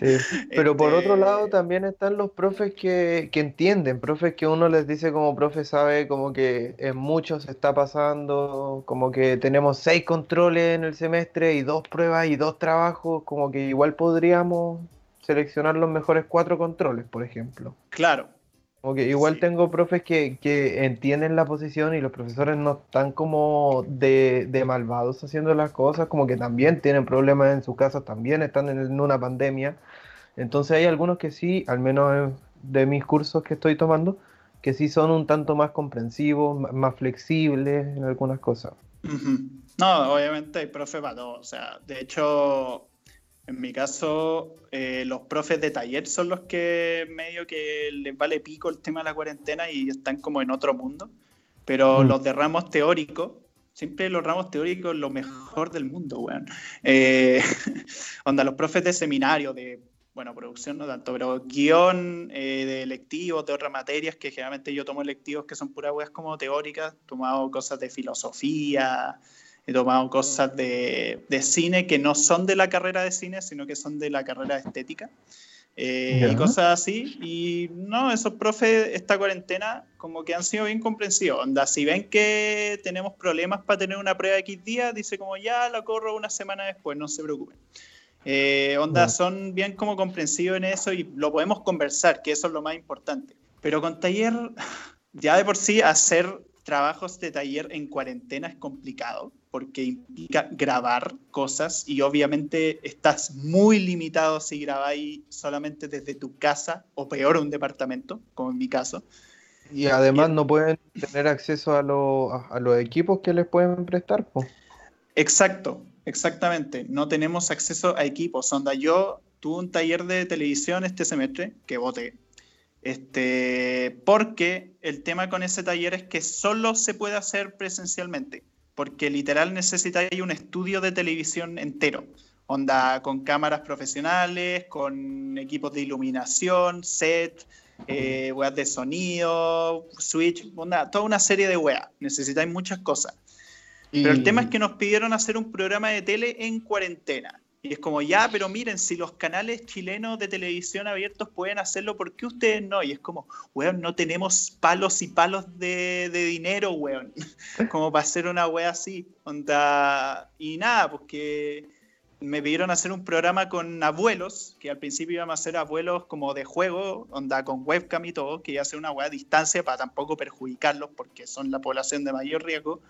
Pero por otro este lado también están los profes que, entienden, profes que uno les dice como profe sabe como que en muchos está pasando, como que tenemos seis controles en el semestre y dos pruebas y dos trabajos, como que igual podríamos seleccionar los mejores cuatro controles, por ejemplo. Claro, igual tengo profes que, entienden la posición y los profesores no están como de, malvados haciendo las cosas, como que también tienen problemas en sus casas, también están en una pandemia. Entonces hay algunos que sí, al menos de mis cursos que estoy tomando, que sí son un tanto más comprensivos, más flexibles en algunas cosas. No, obviamente hay profes para todo. O sea, de hecho, en mi caso, eh, los profes de taller son los que medio que les vale pico el tema de la cuarentena y están como en otro mundo. Pero mm. los de ramos teóricos, Siempre los ramos teóricos lo mejor del mundo, weón. Eh, onda, los profes de seminario, de, bueno, producción no tanto, pero guion eh, de electivos, de otras materias, que generalmente yo tomo electivos que son puras weas como teóricas, tomado cosas de filosofía, he tomado cosas de, de, cine que no son de la carrera de cine, sino que son de la carrera de estética. Eh, y cosas así. Y no, esos profes, esta cuarentena, como que han sido bien comprensivos. Onda, si ven que tenemos problemas para tener una prueba de X días, dice como ya la corro una semana después, no se preocupen. Eh, onda, son bien como comprensivos en eso y lo podemos conversar, que eso es lo más importante. Pero con taller, ya de por sí, hacer trabajos de taller en cuarentena es complicado porque implica grabar cosas y obviamente estás muy limitado si grabáis solamente desde tu casa o peor un departamento, como en mi caso. Y además no pueden tener acceso a, a, los equipos que les pueden prestar. Exacto, exactamente. No tenemos acceso a equipos. Onda, yo tuve un taller de televisión este semestre que voté. Este, porque el tema con ese taller es que solo se puede hacer presencialmente porque literal necesitáis un estudio de televisión entero. Onda con cámaras profesionales, con equipos de iluminación, set, eh, weas de sonido, switch, onda, toda una serie de weas. Necesitáis muchas cosas. Pero el tema es que nos pidieron hacer un programa de tele en cuarentena. Y es como, ya, pero miren, si los canales chilenos de televisión abiertos pueden hacerlo, ¿por qué ustedes no? Y es como, weón, no tenemos palos y palos de, dinero, weón, como para hacer una wea así. Onda... Y nada, porque me pidieron hacer un programa con abuelos, que al principio íbamos a hacer abuelos como de juego, onda con webcam y todo, que iba a hacer una wea a distancia para tampoco perjudicarlos, porque son la población de mayor riesgo.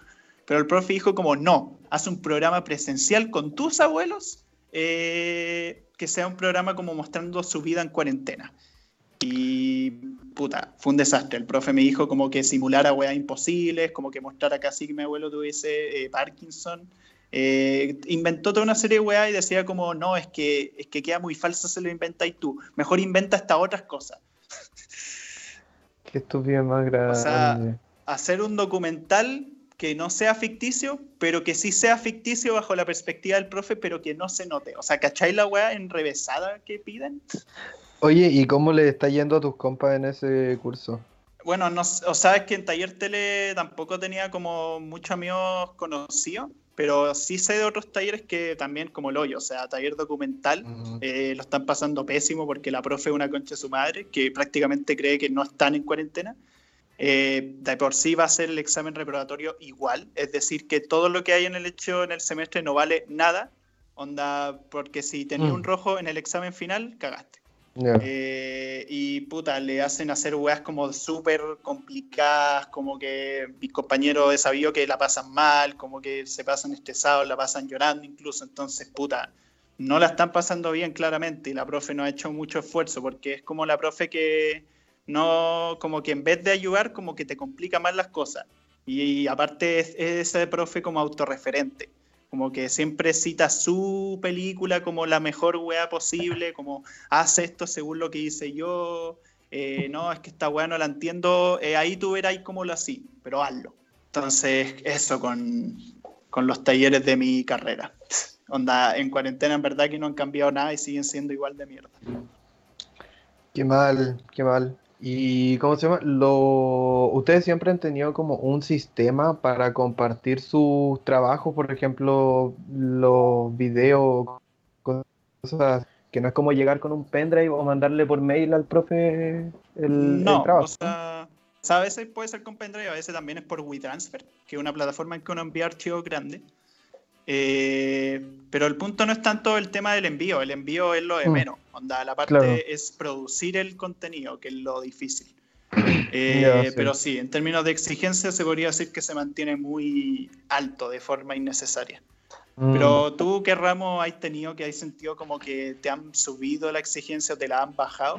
Pero el profe dijo como, no, haz un programa presencial con tus abuelos eh, que sea un programa como mostrando su vida en cuarentena. Y puta, fue un desastre. El profe me dijo como que simulara weas imposibles, como que mostrara casi que mi abuelo tuviese eh, Parkinson. Eh, inventó toda una serie de weas y decía como, no, es que, es que queda muy falso se lo inventáis tú. Mejor inventa hasta otras cosas. Qué estúpido más grande. O sea, hacer un documental que no sea ficticio, pero que sí sea ficticio bajo la perspectiva del profe, pero que no se note. O sea, ¿cacháis la weá enrevesada que piden? Oye, ¿y cómo le está yendo a tus compas en ese curso? Bueno, no, o sabes que en Taller Tele tampoco tenía como muchos amigos conocidos, pero sí sé de otros talleres que también como el hoyo, o sea, taller documental, eh, lo están pasando pésimo porque la profe es una concha de su madre, que prácticamente cree que no están en cuarentena. Eh, de por sí va a ser el examen reprobatorio igual, es decir, que todo lo que hay en el hecho en el semestre no vale nada, onda, porque si tenías un mm. rojo en el examen final, cagaste. Eh, y puta, le hacen hacer weas como súper complicadas, como que mis compañeros he sabido que la pasan mal, como que se pasan estresados, la pasan llorando incluso, entonces puta, no la están pasando bien claramente y la profe no ha hecho mucho esfuerzo porque es como la profe que no, como que en vez de ayudar, como que te complica más las cosas. Y, aparte es, ese profe como autorreferente, como que siempre cita su película como la mejor weá posible, como hace esto según lo que hice yo, eh, no, es que esta weá no la entiendo, eh, ahí tú verás cómo lo así, pero hazlo. Entonces, eso con, con los talleres de mi carrera. Onda, en cuarentena en verdad que no han cambiado nada y siguen siendo igual de mierda. Qué mal, qué mal. ¿Y cómo se llama? Lo, ¿Ustedes siempre han tenido como un sistema para compartir sus trabajos, por ejemplo, los videos, cosas que no es como llegar con un pendrive o mandarle por mail al profe el, no, trabajo? O sea, a veces puede ser con pendrive, a veces también es por WeTransfer, que es una plataforma en que uno envía archivos grandes. Eh, pero el punto no es tanto el tema del envío, el envío es lo de mm. menos. Onda, la parte es producir el contenido, que es lo difícil. Eh, pero sí, en términos de exigencia se podría decir que se mantiene muy alto de forma innecesaria. Mm. Pero tú, ¿qué ramo has tenido que has sentido como que te han subido la exigencia o te la han bajado?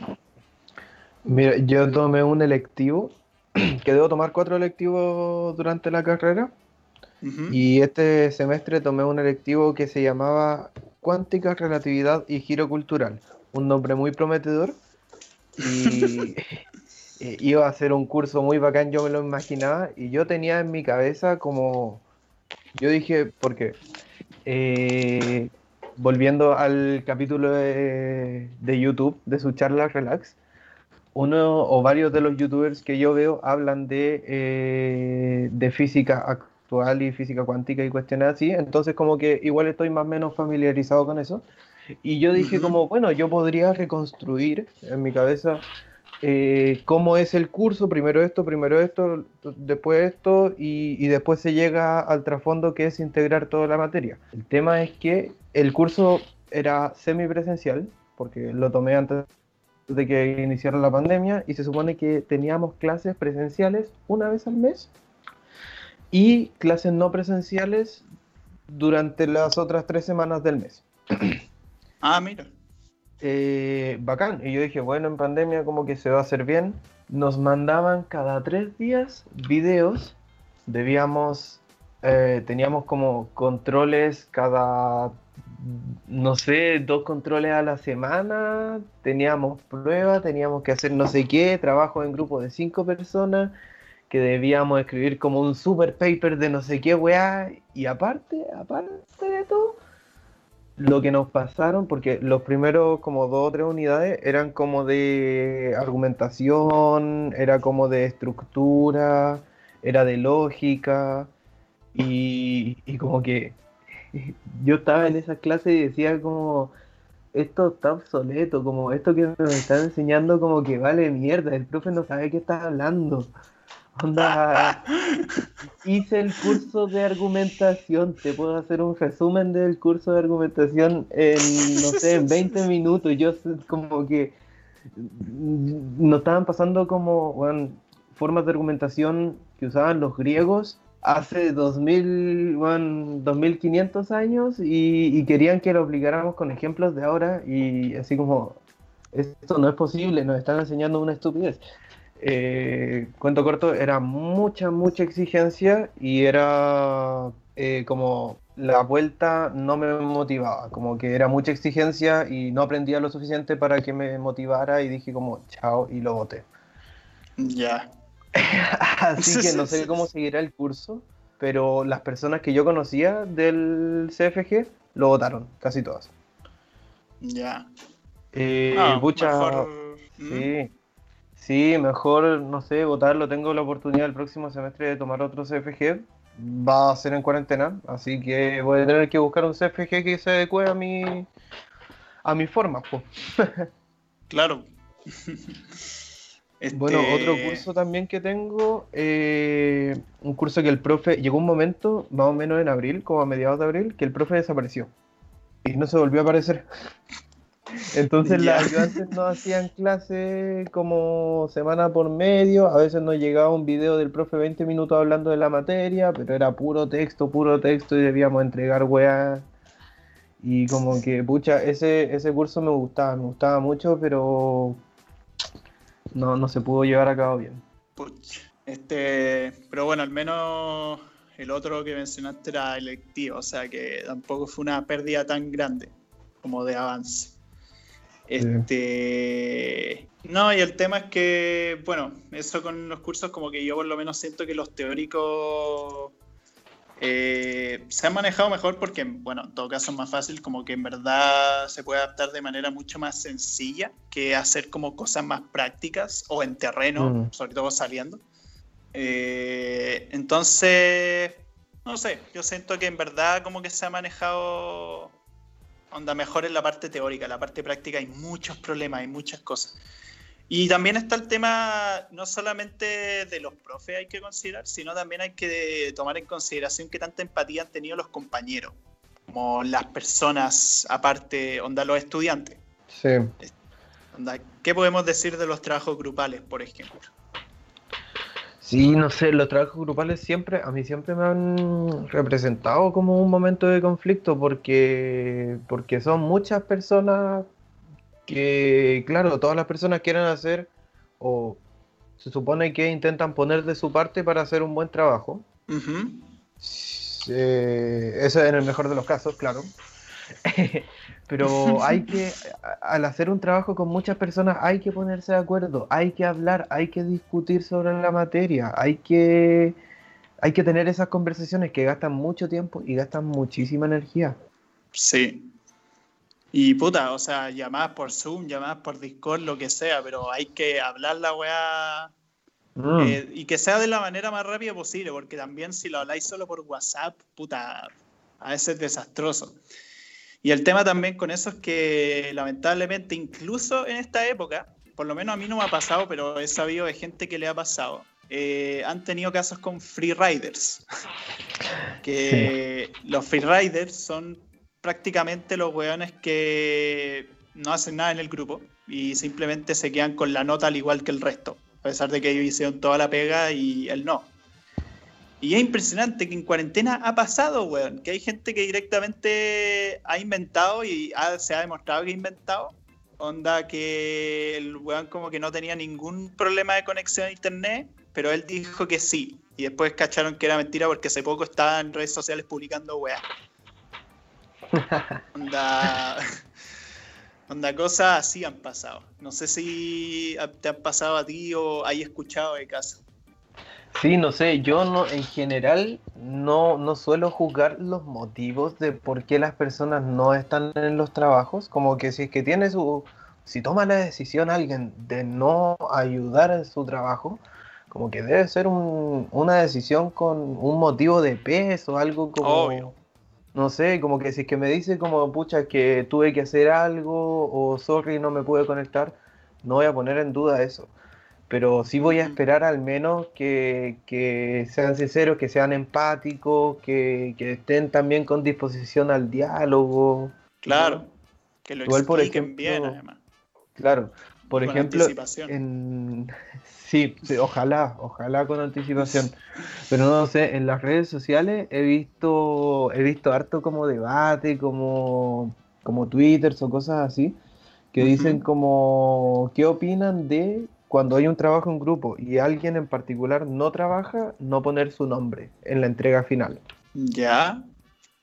Mira, yo tomé un electivo, que debo tomar cuatro electivos durante la carrera. Y este semestre tomé un electivo que se llamaba Cuántica, Relatividad y Giro Cultural. Un nombre muy prometedor. Y eh, iba a ser un curso muy bacán, yo me lo imaginaba. Y yo tenía en mi cabeza como Yo dije, porque eh, volviendo al capítulo de, de, YouTube de su charla Relax, uno o varios de los youtubers que yo veo hablan de, eh, de física actual y física cuántica y cuestiones así, entonces como que igual estoy más o menos familiarizado con eso. Y yo dije como, bueno, yo podría reconstruir en mi cabeza eh, cómo es el curso, primero esto, primero esto, después esto, y, y, después se llega al trasfondo que es integrar toda la materia. El tema es que el curso era semipresencial, porque lo tomé antes de que iniciara la pandemia, y se supone que teníamos clases presenciales una vez al mes y clases no presenciales durante las otras tres semanas del mes. Ah, mira. Eh, bacán. Y yo dije, bueno, en pandemia como que se va a hacer bien. Nos mandaban cada tres días videos. Debíamos, eh, teníamos como controles cada, no sé, dos controles a la semana. Teníamos pruebas, teníamos que hacer no sé qué, trabajo en grupo de cinco personas que debíamos escribir como un super paper de no sé qué weá. Y aparte, aparte de todo, lo que nos pasaron, porque los primeros como dos o tres unidades eran como de argumentación, era como de estructura, era de lógica, y, y como que yo estaba en esa clase y decía como, esto está obsoleto, como esto que nos están enseñando como que vale mierda, el profe no sabe qué está hablando. Hice el curso de argumentación, te puedo hacer un resumen del curso de argumentación en, no sé, en 20 minutos. Yo como que nos estaban pasando como formas de argumentación que usaban los griegos hace 2000, bueno, 2500 años y, y querían que lo obligáramos con ejemplos de ahora y así como, esto no es posible, nos están enseñando una estupidez. Eh, cuento corto, era mucha, mucha exigencia y era eh, como la vuelta no me motivaba, como que era mucha exigencia y no aprendía lo suficiente para que me motivara y dije como chao y lo boté. Ya. Así que no sé cómo seguirá el curso, pero las personas que yo conocía del CFG lo votaron, casi todas. Ya. Eh, ah, Sí. Sí, mejor, no sé, votarlo. Tengo la oportunidad el próximo semestre de tomar otro CFG. Va a ser en cuarentena, así que voy a tener que buscar un CFG que se adecue a mi, a mi forma. claro. Bueno, otro este curso también que tengo, eh, un curso que el profe, llegó un momento, más o menos en abril, como a mediados de abril, que el profe desapareció y no se volvió a aparecer. Entonces las ayudantes no hacían clase como semana por medio, a veces nos llegaba un video del profe 20 minutos hablando de la materia, pero era puro texto, puro texto y debíamos entregar weá. Y como que, pucha, ese, ese curso me gustaba, me gustaba mucho, pero no, no se pudo llevar a cabo bien. Pucha. Este, pero bueno, al menos el otro que mencionaste era electivo, o sea que tampoco fue una pérdida tan grande como de avance. Este. No, y el tema es que, bueno, eso con los cursos, como que yo por lo menos siento que los teóricos eh, se han manejado mejor porque, bueno, en todo caso es más fácil, como que en verdad se puede adaptar de manera mucho más sencilla que hacer como cosas más prácticas o en terreno, mm. sobre todo saliendo. Eh, entonces, no sé, yo siento que en verdad como que se ha manejado onda mejor en la parte teórica, la parte práctica hay muchos problemas, hay muchas cosas. Y también está el tema, no solamente de los profes hay que considerar, sino también hay que tomar en consideración qué tanta empatía han tenido los compañeros, como las personas, aparte, onda, los estudiantes. Sí. Onda, ¿Qué podemos decir de los trabajos grupales, por ejemplo? Sí, no sé, los trabajos grupales siempre, a mí siempre me han representado como un momento de conflicto porque, porque son muchas personas que, claro, todas las personas quieren hacer o se supone que intentan poner de su parte para hacer un buen trabajo. Eh, eso en el mejor de los casos, claro. Pero hay que, al hacer un trabajo con muchas personas, hay que ponerse de acuerdo, hay que hablar, hay que discutir sobre la materia, hay que, hay que tener esas conversaciones que gastan mucho tiempo y gastan muchísima energía. Sí. Y puta, o sea, llamadas por Zoom, llamadas por Discord, lo que sea, pero hay que hablar la weá mm. eh, y que sea de la manera más rápida posible, porque también si lo habláis solo por WhatsApp, puta, a veces es desastroso. Y el tema también con eso es que lamentablemente incluso en esta época, por lo menos a mí no me ha pasado, pero he sabido de gente que le ha pasado, eh, han tenido casos con freeriders. que los freeriders son prácticamente los weones que no hacen nada en el grupo y simplemente se quedan con la nota al igual que el resto, a pesar de que ellos hicieron toda la pega y él no. Y es impresionante que en cuarentena ha pasado, weón, que hay gente que directamente ha inventado y se ha demostrado que ha inventado. Onda que el weón como que no tenía ningún problema de conexión a internet pero él dijo que sí. Y después cacharon que era mentira porque hace poco estaba en redes sociales publicando weá. onda, onda, cosas así han pasado. No sé si te han pasado a ti o hay escuchado de caso. Sí, no sé, yo no, en general no, no suelo juzgar los motivos de por qué las personas no están en los trabajos. Como que si es que tiene su, si toma la decisión alguien de no ayudar en su trabajo, como que debe ser una decisión con un motivo de peso, algo como... No sé, como que si es que me dice como, pucha, que tuve que hacer algo o sorry, no me pude conectar, no voy a poner en duda eso. Pero sí voy a esperar al menos que, sean sinceros, que sean empáticos, que, estén también con disposición al diálogo. Claro, que lo expliquen bien además. Claro, por ejemplo, en, Sí, ojalá, ojalá con anticipación. Pero no sé, en las redes sociales he visto, he visto harto como debate, como, como Twitter o cosas así, que dicen como, ¿qué opinan de cuando hay un trabajo en grupo y alguien en particular no trabaja, no poner su nombre en la entrega final? Ya.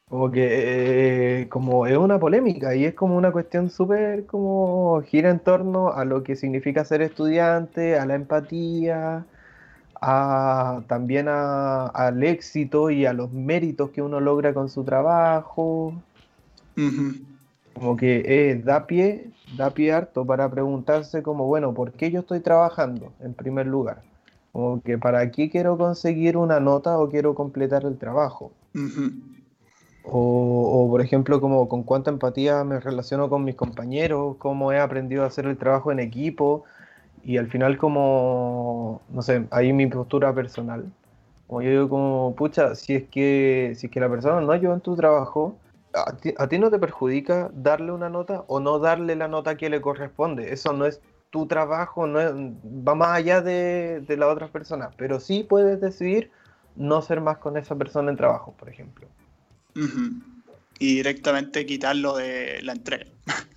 Como que eh, como es una polémica y es como una cuestión súper como gira en torno a lo que significa ser estudiante, a la empatía, a, también al éxito y a los méritos que uno logra con su trabajo. Como que eh, da pie, da pie harto para preguntarse como, bueno, ¿por qué yo estoy trabajando en primer lugar? Como que para qué quiero conseguir una nota o quiero completar el trabajo. O, por ejemplo, como con cuánta empatía me relaciono con mis compañeros, cómo he aprendido a hacer el trabajo en equipo y al final como, no sé, ahí mi postura personal. Como yo digo como, pucha, si es que, si es que la persona no ayuda en tu trabajo, a ti, no te perjudica darle una nota o no darle la nota que le corresponde. Eso no es tu trabajo, no va más allá de, de la otra persona, pero sí puedes decidir no ser más con esa persona en trabajo, por ejemplo. Y directamente quitarlo de la entrega.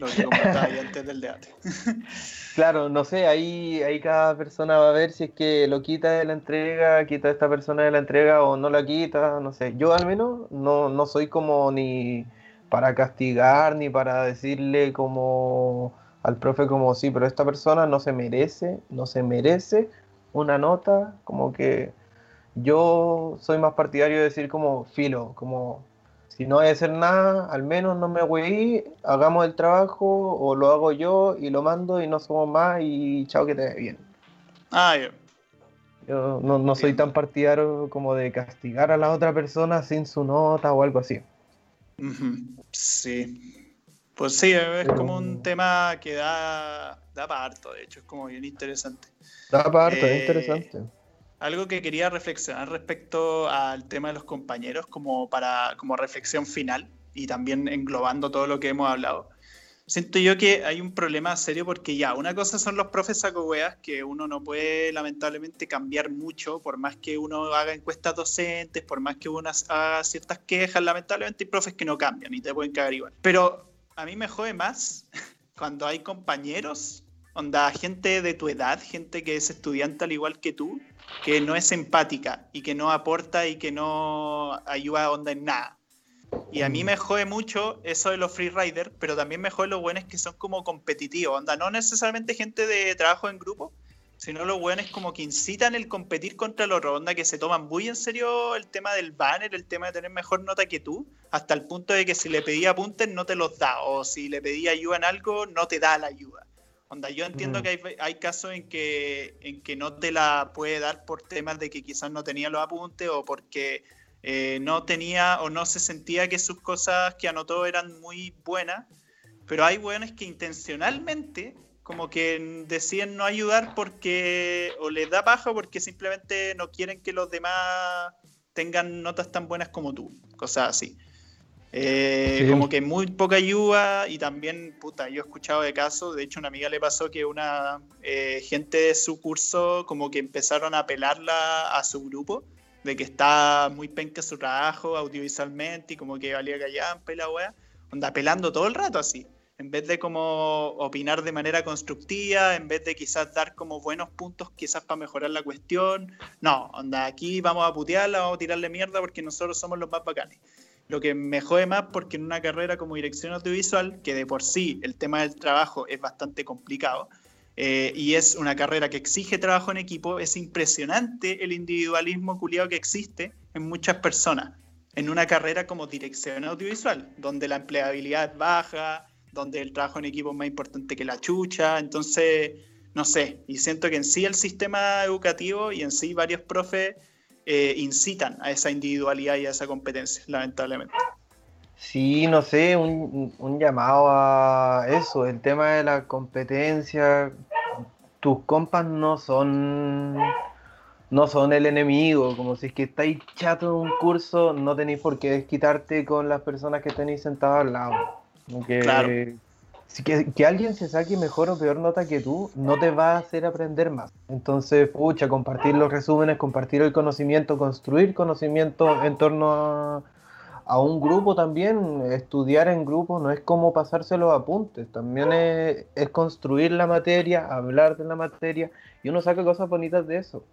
lo que ahí antes del debate. claro, no sé, ahí, ahí cada persona va a ver si es que lo quita de la entrega, quita a esta persona de la entrega o no la quita, no sé. Yo al menos no, no soy como ni para castigar ni para decirle como al profe como sí, pero esta persona no se merece, no se merece una nota, como que yo soy más partidario de decir como filo, como si no hay que hacer nada, al menos no me voy, hagamos el trabajo o lo hago yo y lo mando y no somos más y chao que te ve bien. Ah, yo. no, soy tan partidario como de castigar a la otra persona sin su nota o algo así. Sí. Pues sí, es como un tema que da, da para harto, de hecho, es como bien interesante. Da para harto, es eh, interesante algo que quería reflexionar respecto al tema de los compañeros como para como reflexión final y también englobando todo lo que hemos hablado. Siento yo que hay un problema serio porque ya, una cosa son los profes que uno no puede lamentablemente cambiar mucho, por más que uno haga encuestas docentes, por más que uno haga ciertas quejas, lamentablemente hay profes que no cambian y te pueden caer igual. Pero a mí me jode más cuando hay compañeros, onda, gente de tu edad, gente que es estudiante al igual que tú, que no es empática y que no aporta y que no ayuda a onda en nada. Y a mí mm. me jode mucho eso de los freeriders, pero también me jode lo bueno es que son como competitivos, onda, no necesariamente gente de trabajo en grupo, sino los weones como que incitan el competir contra los otro, onda que se toman muy en serio el tema del banner, el tema de tener mejor nota que tú, hasta el punto de que si le pedía apuntes no te los da, o si le pedía ayuda en algo no te da la ayuda. Onda, yo entiendo mm. que hay, hay, casos en que, en que no te la puede dar por temas de que quizás no tenía los apuntes o porque eh, no tenía o no se sentía que sus cosas que anotó eran muy buenas, pero hay weones que intencionalmente como que deciden no ayudar porque o les da paja porque simplemente no quieren que los demás tengan notas tan buenas como tú, cosas así. Eh, como que muy poca ayuda y también, puta, yo he escuchado de casos, de hecho una amiga le pasó que una eh, gente de su curso como que empezaron a apelarla a su grupo, de que está muy penca su trabajo audiovisualmente y como que valía callampa y la wea, onda apelando todo el rato así en vez de como opinar de manera constructiva, en vez de quizás dar como buenos puntos quizás para mejorar la cuestión. No, onda, aquí vamos a putearla, vamos a tirarle mierda porque nosotros somos los más bacanes. Lo que me jode más porque en una carrera como dirección audiovisual, que de por sí el tema del trabajo es bastante complicado, eh, y es una carrera que exige trabajo en equipo, es impresionante el individualismo culiado que existe en muchas personas en una carrera como dirección audiovisual, donde la empleabilidad es baja, donde el trabajo en equipo es más importante que la chucha, entonces, no sé, y siento que en sí el sistema educativo y en sí varios profes eh, incitan a esa individualidad y a esa competencia, lamentablemente. Sí, no sé, un, un llamado a eso, el tema de la competencia, tus compas no son no son el enemigo, como si es que estáis chato en un curso, no tenéis por qué desquitarte con las personas que tenéis sentadas al lado. Que, que, alguien se saque mejor o peor nota que tú no te va a hacer aprender más. Entonces, pucha, compartir los resúmenes, compartir el conocimiento, construir conocimiento en torno a, a un grupo también. Estudiar en grupo no es como pasarse los apuntes, también es, es construir la materia, hablar de la materia y uno saca cosas bonitas de eso.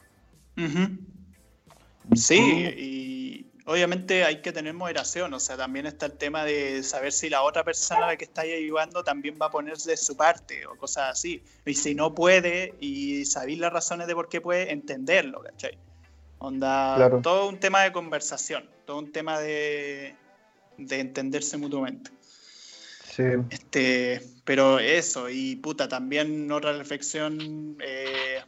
Sí, y obviamente hay que tener moderación, o sea, también está el tema de saber si la otra persona a la que está ayudando también va a ponerse de su parte o cosas así. Y si no puede y sabéis las razones de por qué puede, entenderlo, ¿cachai? Onda, todo un tema de conversación, todo un tema de, de entenderse mutuamente. Sí. Este, pero eso, y puta, también otra reflexión. Eh,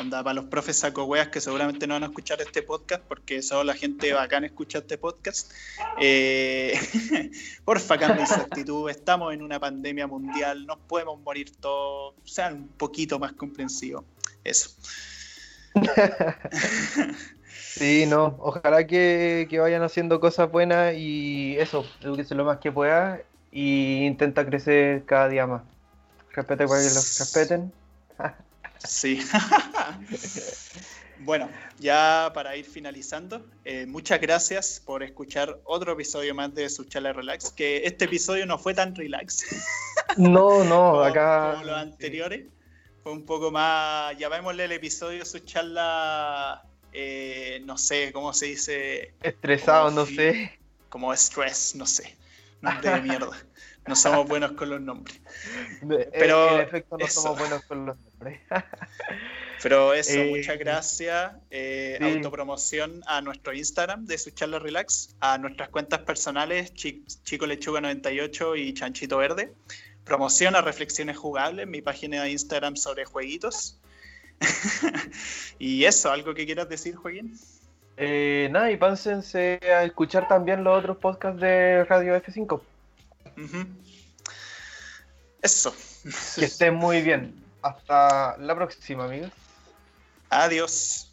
Onda, para los profes saco weas que seguramente no van a escuchar este podcast porque solo la gente bacán escucha este podcast. Eh, porfa, cambien su actitud. Estamos en una pandemia mundial, nos podemos morir todos. Sean un poquito más comprensivos. Eso. sí, no. Ojalá que, vayan haciendo cosas buenas y eso, eduquese lo más que pueda y intenta crecer cada día más. Respete para que los respeten. Sí. bueno, ya para ir finalizando, eh, muchas gracias por escuchar otro episodio más de su charla relax, que este episodio no fue tan relax. No, no, acá... Como los anteriores. Fue un poco más, llamémosle el episodio su charla, eh, no sé, ¿cómo se dice? Estresado, no sé. Como stress, no sé. Nombre de mierda. No somos buenos con los nombres. Pero en efecto no somos buenos con los nombres. Pero eso, eh, muchas gracias. Eh, autopromoción a nuestro Instagram de su charla relax, a nuestras cuentas personales, Chico Lechuga 98 y Chanchito Verde. Promoción a Reflexiones Jugables, mi página de Instagram sobre jueguitos. y eso, ¿algo que quieras decir, Joaquín? Eh, nada, y pásense a escuchar también los otros podcasts de Radio F5. Eso. Que estén muy bien. Hasta la próxima, amigos. Adiós.